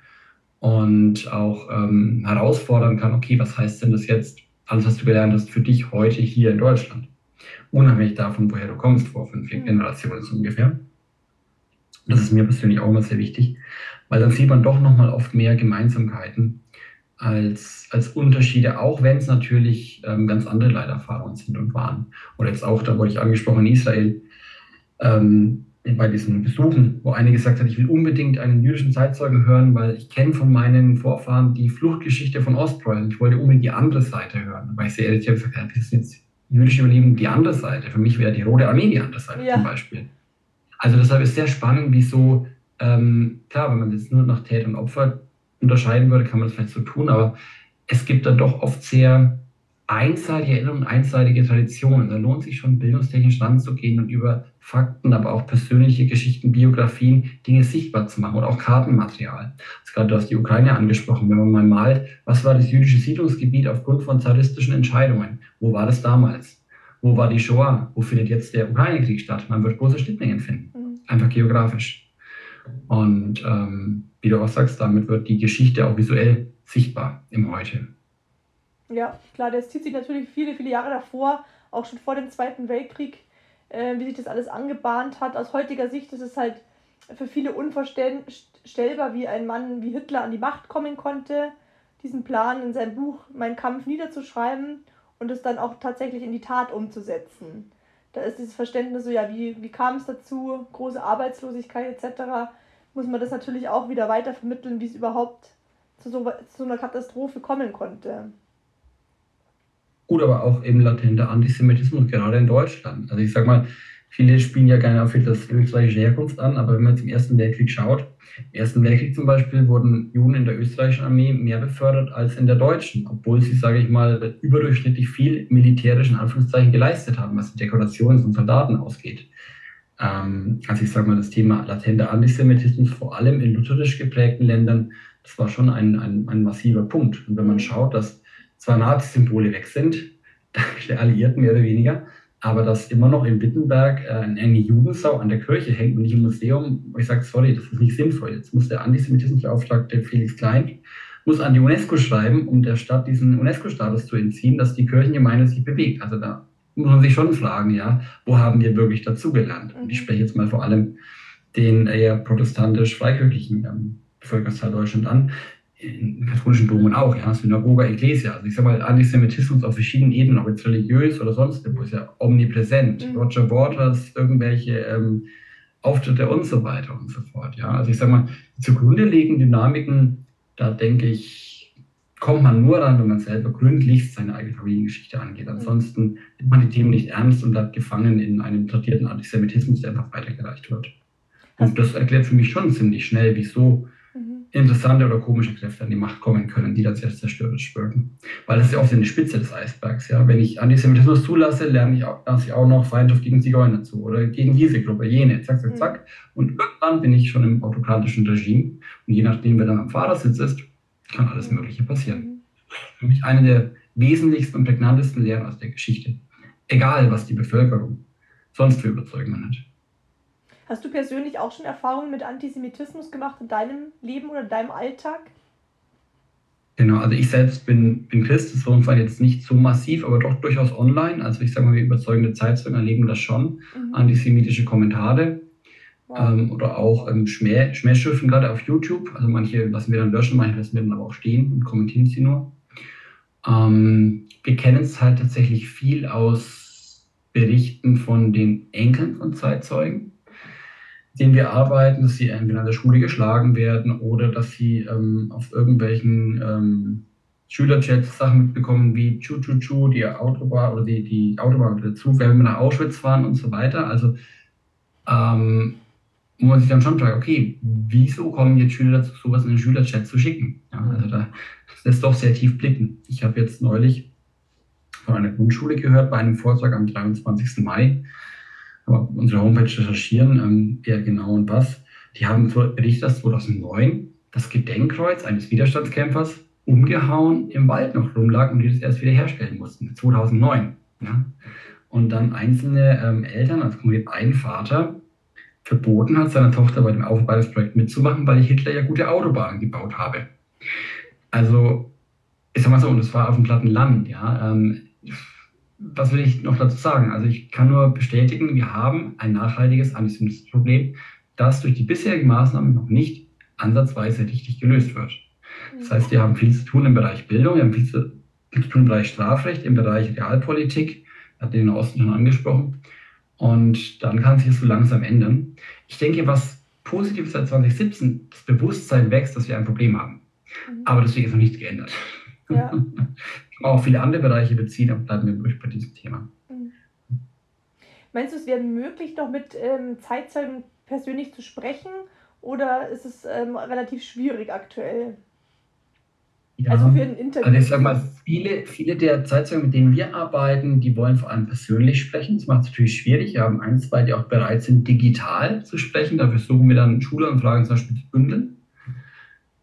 und auch ähm, herausfordern kann, okay, was heißt denn das jetzt, alles, was du gelernt hast, für dich heute hier in Deutschland? Unabhängig davon, woher du kommst, vor fünf, vier. Generationen so ungefähr. Das ist mir persönlich auch immer sehr wichtig, weil dann sieht man doch nochmal oft mehr Gemeinsamkeiten als, als Unterschiede, auch wenn es natürlich ähm, ganz andere Leiderfahrungen sind und waren. Oder jetzt auch, da wurde ich angesprochen, in Israel, ähm, bei diesen Besuchen, wo eine gesagt hat, ich will unbedingt einen jüdischen Zeitzeugen hören, weil ich kenne von meinen Vorfahren die Fluchtgeschichte von Ostpreußen. Ich wollte unbedingt die andere Seite hören. Weil ich sehr ehrlich habe gesagt, das ist jetzt jüdische Überleben die andere Seite. Für mich wäre die Rote Armee die andere Seite ja. zum Beispiel. Also deshalb ist sehr spannend, wieso, ähm, klar, wenn man jetzt nur nach Täter und Opfer unterscheiden würde, kann man das vielleicht so tun, aber es gibt dann doch oft sehr einseitige Erinnerungen, einseitige Traditionen. Da lohnt sich schon bildungstechnisch ranzugehen und über Fakten, aber auch persönliche Geschichten, Biografien, Dinge sichtbar zu machen oder auch Kartenmaterial. Also gerade du hast die Ukraine angesprochen. Wenn man mal malt, was war das jüdische Siedlungsgebiet aufgrund von zaristischen Entscheidungen? Wo war das damals? Wo war die Shoah? Wo findet jetzt der Ukraine-Krieg statt? Man wird große Schnittmengen finden. Mhm. Einfach geografisch. Und ähm, wie du auch sagst, damit wird die Geschichte auch visuell sichtbar im Heute. Ja, klar, das zieht sich natürlich viele, viele Jahre davor, auch schon vor dem Zweiten Weltkrieg, äh, wie sich das alles angebahnt hat. Aus heutiger Sicht ist es halt für viele unvorstellbar, wie ein Mann wie Hitler an die Macht kommen konnte, diesen Plan in seinem Buch Mein Kampf niederzuschreiben und es dann auch tatsächlich in die Tat umzusetzen. Da ist dieses Verständnis so, ja, wie, wie kam es dazu, große Arbeitslosigkeit etc., muss man das natürlich auch wieder weiter vermitteln, wie es überhaupt zu so, zu einer Katastrophe kommen konnte. Gut, aber auch eben latenter Antisemitismus, gerade in Deutschland. Also ich sag mal, viele spielen ja gerne auf das österreichische Herkunft an, aber wenn man im Ersten Weltkrieg schaut, im Ersten Weltkrieg zum Beispiel wurden Juden in der österreichischen Armee mehr befördert als in der deutschen, obwohl sie, sage ich mal, überdurchschnittlich viel militärisch in Anführungszeichen geleistet haben, was die Dekorationen von Soldaten ausgeht. Ähm, also ich sage mal, das Thema latenter Antisemitismus, vor allem in lutherisch geprägten Ländern, das war schon ein, ein, ein massiver Punkt. Und wenn man schaut, dass zwar Nazi-Symbole weg sind, der Alliierten mehr oder weniger, aber dass immer noch in Wittenberg äh, eine Judensau an der Kirche hängt und nicht im Museum, wo ich sage, sorry, das ist nicht sinnvoll. Jetzt muss der Antisemitismusbeauftragte Felix Klein muss an die UNESCO schreiben, um der Stadt diesen UNESCO-Status zu entziehen, dass die Kirchengemeinde sich bewegt. Also da muss man sich schon fragen, ja, wo haben wir wirklich dazugelernt? Und ich mhm. spreche jetzt mal vor allem den eher protestantisch-freikirchlichen ähm, Bevölkerungsteil Deutschland an in katholischen Domen auch, ja, Synagoga, Ecclesia. Also ich sag mal, Antisemitismus auf verschiedenen Ebenen, ob jetzt religiös oder sonst wo, ist ja omnipräsent. Mhm. Roger Waters, irgendwelche ähm, Auftritte und so weiter und so fort. Ja, also ich sag mal, zugrunde liegenden Dynamiken, da denke ich, kommt man nur ran, wenn man selber gründlichst seine eigene Familiengeschichte angeht. Mhm. Ansonsten nimmt man die Themen nicht ernst und bleibt gefangen in einem tradierten Antisemitismus, der einfach weitergereicht wird. Und das erklärt für mich schon ziemlich schnell, wieso interessante oder komische Kräfte an die Macht kommen können, die dann sehr zerstörerisch wirken. Weil das ist ja oft eine Spitze des Eisbergs. Ja? Wenn ich Antisemitismus zulasse, lerne ich auch, lasse ich auch noch Feindschaft gegen Zigeuner zu oder gegen diese Gruppe, jene, zack, zack, zack. Und irgendwann bin ich schon im autokratischen Regime. Und je nachdem, wer dann am Fahrersitz ist, kann alles Mögliche passieren. Für mich eine der wesentlichsten und prägnantesten Lehren aus der Geschichte. Egal, was die Bevölkerung sonst für Überzeugungen hat. Hast du persönlich auch schon Erfahrungen mit Antisemitismus gemacht in deinem Leben oder deinem Alltag? Genau, also ich selbst bin, bin Christ, das ist für uns jetzt nicht so massiv, aber doch durchaus online. Also ich sage mal, wir überzeugende Zeitzeugen erleben das schon, mhm. antisemitische Kommentare. Ähm, oder auch ähm, Schmäh, Schmähschriften gerade auf YouTube. Also manche lassen wir dann löschen, manche lassen wir dann aber auch stehen und kommentieren sie nur. Ähm, wir kennen es halt tatsächlich viel aus Berichten von den Enkeln von Zeitzeugen, denen wir arbeiten, dass sie entweder an der Schule geschlagen werden oder dass sie ähm, auf irgendwelchen ähm, Schülerchats Sachen mitbekommen wie Chu Chu Chu, die Autobahn oder die, die Autobahn dazu, wenn wir nach Auschwitz fahren und so weiter. Also ähm, wo man sich dann schon fragt, okay, wieso kommen jetzt Schüler dazu, sowas in den Schülerchat zu schicken? Ja, also da lässt doch sehr tief blicken. Ich habe jetzt neulich von einer Grundschule gehört, bei einem Vortrag am 23. Mai, unsere Homepage recherchieren, ähm, wer genau und was. Die haben berichtet, dass 2009 das Gedenkkreuz eines Widerstandskämpfers umgehauen im Wald noch rumlag und die das erst wieder herstellen mussten, 2009. Ja? Und dann einzelne ähm, Eltern, also konkret ein Vater, verboten hat, seiner Tochter bei dem Aufbauprojekt mitzumachen, weil Hitler ja gute Autobahnen gebaut habe. Also, ich sag mal so, und es war auf dem platten Land, ja. Ähm, was will ich noch dazu sagen? Also ich kann nur bestätigen, wir haben ein nachhaltiges Antisemitismusproblem, das durch die bisherigen Maßnahmen noch nicht ansatzweise richtig gelöst wird. Das heißt, wir haben viel zu tun im Bereich Bildung, wir haben viel zu, tun im Bereich Strafrecht, im Bereich Realpolitik, hat den Osten schon angesprochen. Und dann kann sich das so langsam ändern. Ich denke, was positiv ist seit 2017, das Bewusstsein wächst, dass wir ein Problem haben. Mhm. Aber deswegen ist noch nichts geändert. Ja. auch viele andere Bereiche beziehen, aber bleiben wir ruhig bei diesem Thema. Mhm. Meinst du, es wäre möglich, noch mit ähm, Zeitzeugen persönlich zu sprechen oder ist es ähm, relativ schwierig aktuell? Ja, also für ein Interview. Also ich sage mal, viele, viele der Zeitzeugen, mit denen wir arbeiten, die wollen vor allem persönlich sprechen. Das macht es natürlich schwierig. Wir haben ein, zwei, die auch bereit sind, digital zu sprechen. Da versuchen wir dann Schulanfragen zum Beispiel zu bündeln.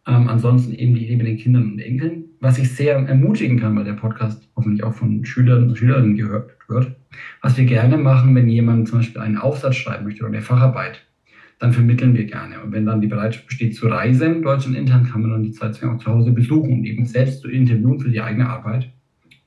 Ähm, ansonsten eben die Idee mit den Kindern und Enkeln. Was ich sehr ermutigen kann, weil der Podcast hoffentlich auch von Schülern und Schülerinnen gehört wird. Was wir gerne machen, wenn jemand zum Beispiel einen Aufsatz schreiben möchte oder eine Facharbeit, dann vermitteln wir gerne. Und wenn dann die Bereitschaft besteht zu reisen, Deutschland intern, kann man dann die Zeitzeugen auch zu Hause besuchen und eben selbst zu interviewen für die eigene Arbeit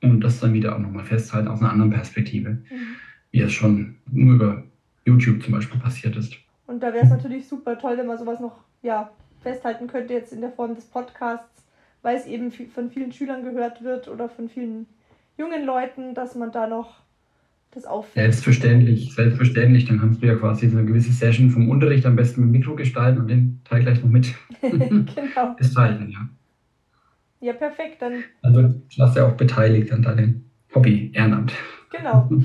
und das dann wieder auch nochmal festhalten aus einer anderen Perspektive, mhm. wie es schon nur über YouTube zum Beispiel passiert ist. Und da wäre es natürlich super toll, wenn man sowas noch ja, festhalten könnte jetzt in der Form des Podcasts, weil es eben von vielen Schülern gehört wird oder von vielen jungen Leuten, dass man da noch das auffällt. Selbstverständlich, selbstverständlich. Dann kannst du ja quasi so eine gewisse Session vom Unterricht am besten mit Mikro gestalten und den Teil gleich noch mit genau. gestalten, ja. Ja, perfekt. Dann also du hast ja auch beteiligt an deinem Hobby, Ehrenamt. Genau.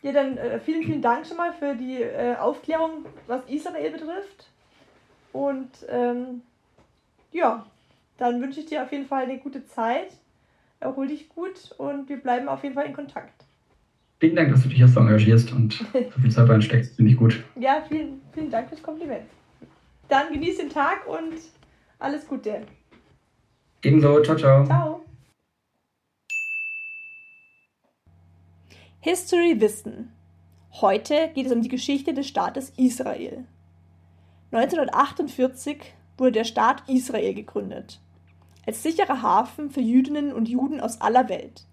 Ja, dann äh, vielen, vielen Dank schon mal für die äh, Aufklärung, was Israel betrifft. Und ähm, ja, dann wünsche ich dir auf jeden Fall eine gute Zeit erhol dich gut und wir bleiben auf jeden Fall in Kontakt. Vielen Dank, dass du dich jetzt so engagierst und so viel Zeit reinsteckst. Finde ich gut. Ja, vielen, vielen Dank fürs Kompliment. Dann genieß den Tag und alles Gute. Ebenso. Ciao, ciao. Ciao. History Wissen. Heute geht es um die Geschichte des Staates Israel. 1948 wurde der Staat Israel gegründet als sicherer Hafen für Jüdinnen und Juden aus aller Welt.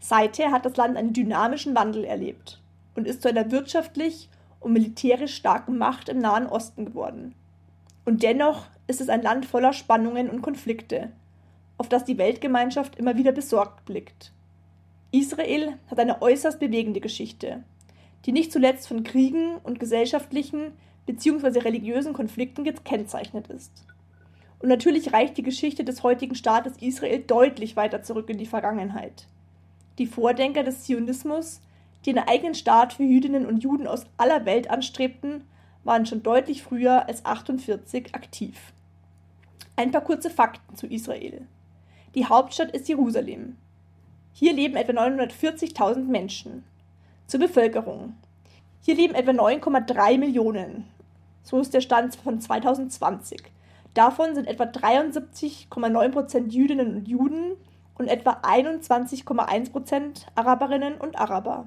Seither hat das Land einen dynamischen Wandel erlebt und ist zu einer wirtschaftlich und militärisch starken Macht im Nahen Osten geworden. Und dennoch ist es ein Land voller Spannungen und Konflikte, auf das die Weltgemeinschaft immer wieder besorgt blickt. Israel hat eine äußerst bewegende Geschichte, die nicht zuletzt von Kriegen und gesellschaftlichen bzw. religiösen Konflikten gekennzeichnet ist. Und natürlich reicht die Geschichte des heutigen Staates Israel deutlich weiter zurück in die Vergangenheit. Die Vordenker des Zionismus, die einen eigenen Staat für Jüdinnen und Juden aus aller Welt anstrebten, waren schon deutlich früher als 48 aktiv. Ein paar kurze Fakten zu Israel. Die Hauptstadt ist Jerusalem. Hier leben etwa 940.000 Menschen. Zur Bevölkerung. Hier leben etwa 9,3 Millionen. So ist der Stand von 2020. Davon sind etwa 73,9% Jüdinnen und Juden und etwa 21,1% Araberinnen und Araber.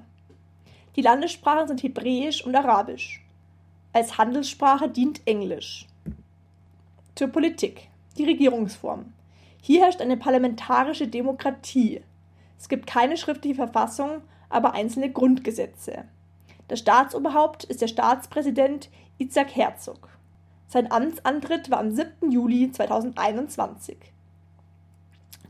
Die Landessprachen sind Hebräisch und Arabisch. Als Handelssprache dient Englisch. Zur Politik. Die Regierungsform. Hier herrscht eine parlamentarische Demokratie. Es gibt keine schriftliche Verfassung, aber einzelne Grundgesetze. Das Staatsoberhaupt ist der Staatspräsident Itzhak Herzog. Sein Amtsantritt war am 7. Juli 2021.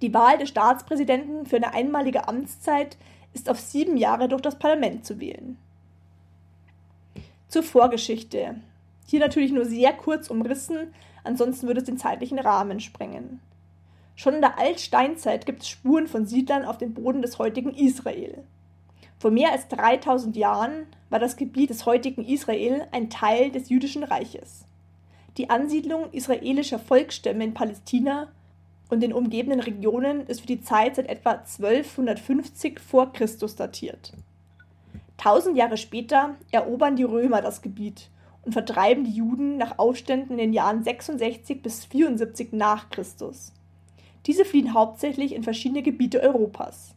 Die Wahl des Staatspräsidenten für eine einmalige Amtszeit ist auf sieben Jahre durch das Parlament zu wählen. Zur Vorgeschichte. Hier natürlich nur sehr kurz umrissen, ansonsten würde es den zeitlichen Rahmen sprengen. Schon in der Altsteinzeit gibt es Spuren von Siedlern auf dem Boden des heutigen Israel. Vor mehr als 3000 Jahren war das Gebiet des heutigen Israel ein Teil des jüdischen Reiches. Die Ansiedlung israelischer Volksstämme in Palästina und den umgebenden Regionen ist für die Zeit seit etwa 1250 vor Christus datiert. Tausend Jahre später erobern die Römer das Gebiet und vertreiben die Juden nach Aufständen in den Jahren 66 bis 74 nach Christus. Diese fliehen hauptsächlich in verschiedene Gebiete Europas.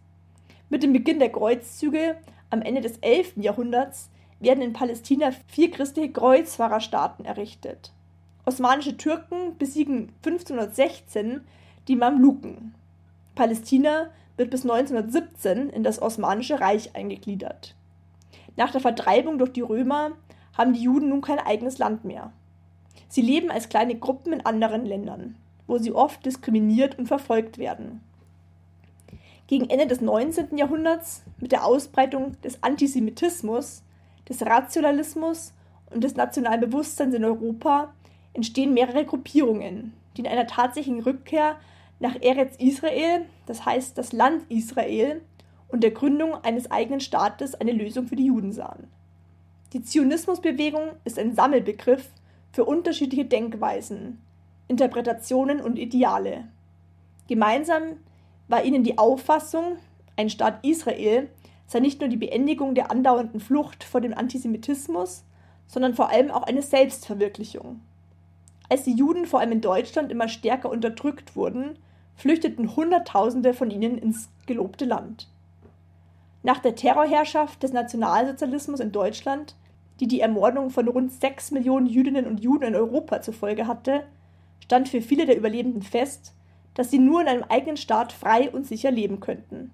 Mit dem Beginn der Kreuzzüge am Ende des 11. Jahrhunderts werden in Palästina vier christliche Kreuzfahrerstaaten errichtet. Osmanische Türken besiegen 1516 die Mamluken. Palästina wird bis 1917 in das Osmanische Reich eingegliedert. Nach der Vertreibung durch die Römer haben die Juden nun kein eigenes Land mehr. Sie leben als kleine Gruppen in anderen Ländern, wo sie oft diskriminiert und verfolgt werden. Gegen Ende des 19. Jahrhunderts, mit der Ausbreitung des Antisemitismus, des Rationalismus und des nationalen Bewusstseins in Europa, entstehen mehrere Gruppierungen, die in einer tatsächlichen Rückkehr nach Eretz Israel, das heißt das Land Israel, und der Gründung eines eigenen Staates eine Lösung für die Juden sahen. Die Zionismusbewegung ist ein Sammelbegriff für unterschiedliche Denkweisen, Interpretationen und Ideale. Gemeinsam war ihnen die Auffassung, ein Staat Israel sei nicht nur die Beendigung der andauernden Flucht vor dem Antisemitismus, sondern vor allem auch eine Selbstverwirklichung. Als die Juden vor allem in Deutschland immer stärker unterdrückt wurden, flüchteten Hunderttausende von ihnen ins gelobte Land. Nach der Terrorherrschaft des Nationalsozialismus in Deutschland, die die Ermordung von rund sechs Millionen Jüdinnen und Juden in Europa zur Folge hatte, stand für viele der Überlebenden fest, dass sie nur in einem eigenen Staat frei und sicher leben könnten.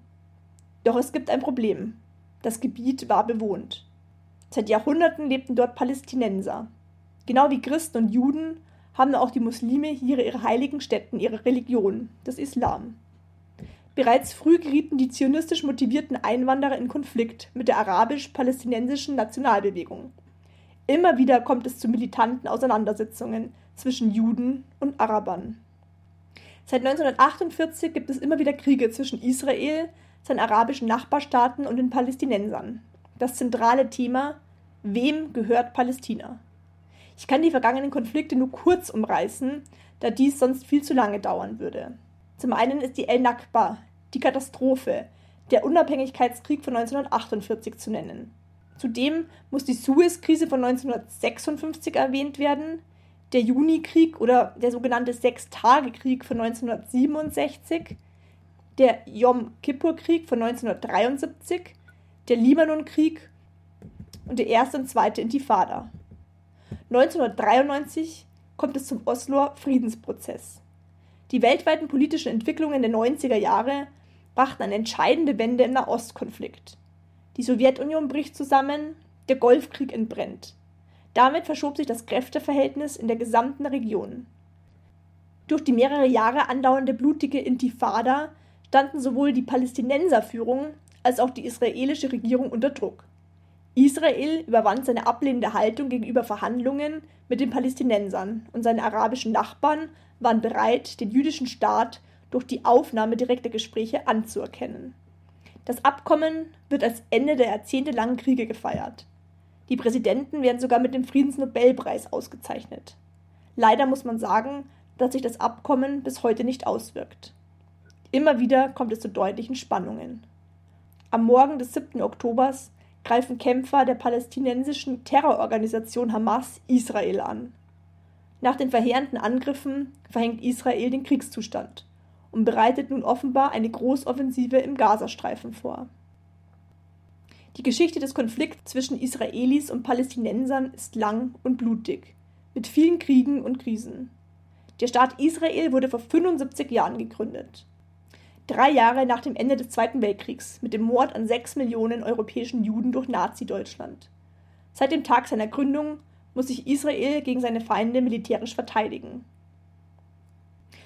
Doch es gibt ein Problem. Das Gebiet war bewohnt. Seit Jahrhunderten lebten dort Palästinenser. Genau wie Christen und Juden haben auch die Muslime hier ihre heiligen Stätten, ihre Religion, das Islam. Bereits früh gerieten die zionistisch motivierten Einwanderer in Konflikt mit der arabisch-palästinensischen Nationalbewegung. Immer wieder kommt es zu militanten Auseinandersetzungen zwischen Juden und Arabern. Seit 1948 gibt es immer wieder Kriege zwischen Israel, seinen arabischen Nachbarstaaten und den Palästinensern. Das zentrale Thema, wem gehört Palästina? Ich kann die vergangenen Konflikte nur kurz umreißen, da dies sonst viel zu lange dauern würde. Zum einen ist die El-Nakba, die Katastrophe, der Unabhängigkeitskrieg von 1948 zu nennen. Zudem muss die Suez-Krise von 1956 erwähnt werden, der Junikrieg oder der sogenannte Sechstagekrieg von 1967, der Yom Kippur-Krieg von 1973, der Libanonkrieg und der erste und zweite Intifada. 1993 kommt es zum Osloer Friedensprozess. Die weltweiten politischen Entwicklungen der 90er Jahre brachten eine entscheidende Wende im Nahostkonflikt. Die Sowjetunion bricht zusammen, der Golfkrieg entbrennt. Damit verschob sich das Kräfteverhältnis in der gesamten Region. Durch die mehrere Jahre andauernde blutige Intifada standen sowohl die Palästinenserführung als auch die israelische Regierung unter Druck. Israel überwand seine ablehnende Haltung gegenüber Verhandlungen mit den Palästinensern und seine arabischen Nachbarn waren bereit, den jüdischen Staat durch die Aufnahme direkter Gespräche anzuerkennen. Das Abkommen wird als Ende der jahrzehntelangen Kriege gefeiert. Die Präsidenten werden sogar mit dem Friedensnobelpreis ausgezeichnet. Leider muss man sagen, dass sich das Abkommen bis heute nicht auswirkt. Immer wieder kommt es zu deutlichen Spannungen. Am Morgen des 7. Oktobers greifen Kämpfer der palästinensischen Terrororganisation Hamas Israel an. Nach den verheerenden Angriffen verhängt Israel den Kriegszustand und bereitet nun offenbar eine Großoffensive im Gazastreifen vor. Die Geschichte des Konflikts zwischen Israelis und Palästinensern ist lang und blutig, mit vielen Kriegen und Krisen. Der Staat Israel wurde vor 75 Jahren gegründet. Drei Jahre nach dem Ende des Zweiten Weltkriegs mit dem Mord an sechs Millionen europäischen Juden durch Nazi-Deutschland. Seit dem Tag seiner Gründung muss sich Israel gegen seine Feinde militärisch verteidigen.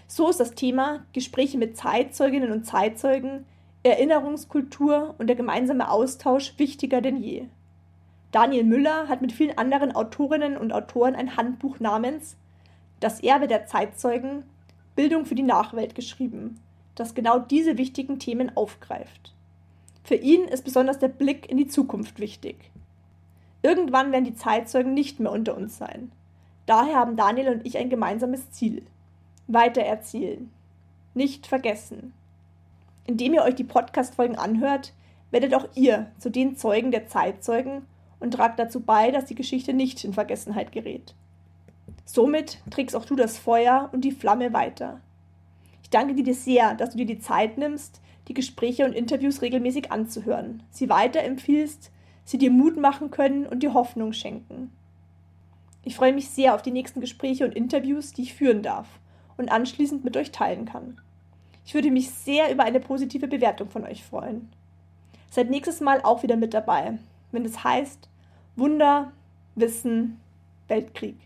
So ist das Thema Gespräche mit Zeitzeuginnen und Zeitzeugen, Erinnerungskultur und der gemeinsame Austausch wichtiger denn je. Daniel Müller hat mit vielen anderen Autorinnen und Autoren ein Handbuch namens Das Erbe der Zeitzeugen Bildung für die Nachwelt geschrieben, das genau diese wichtigen Themen aufgreift. Für ihn ist besonders der Blick in die Zukunft wichtig. Irgendwann werden die Zeitzeugen nicht mehr unter uns sein. Daher haben Daniel und ich ein gemeinsames Ziel. Weitererzählen. Nicht vergessen. Indem ihr euch die Podcast-Folgen anhört, werdet auch ihr zu den Zeugen der Zeitzeugen und tragt dazu bei, dass die Geschichte nicht in Vergessenheit gerät. Somit trägst auch du das Feuer und die Flamme weiter. Ich danke dir sehr, dass du dir die Zeit nimmst, die Gespräche und Interviews regelmäßig anzuhören, sie weiterempfiehlst, sie dir Mut machen können und dir Hoffnung schenken. Ich freue mich sehr auf die nächsten Gespräche und Interviews, die ich führen darf und anschließend mit euch teilen kann. Ich würde mich sehr über eine positive Bewertung von euch freuen. Seid nächstes Mal auch wieder mit dabei, wenn es heißt Wunder, Wissen, Weltkrieg.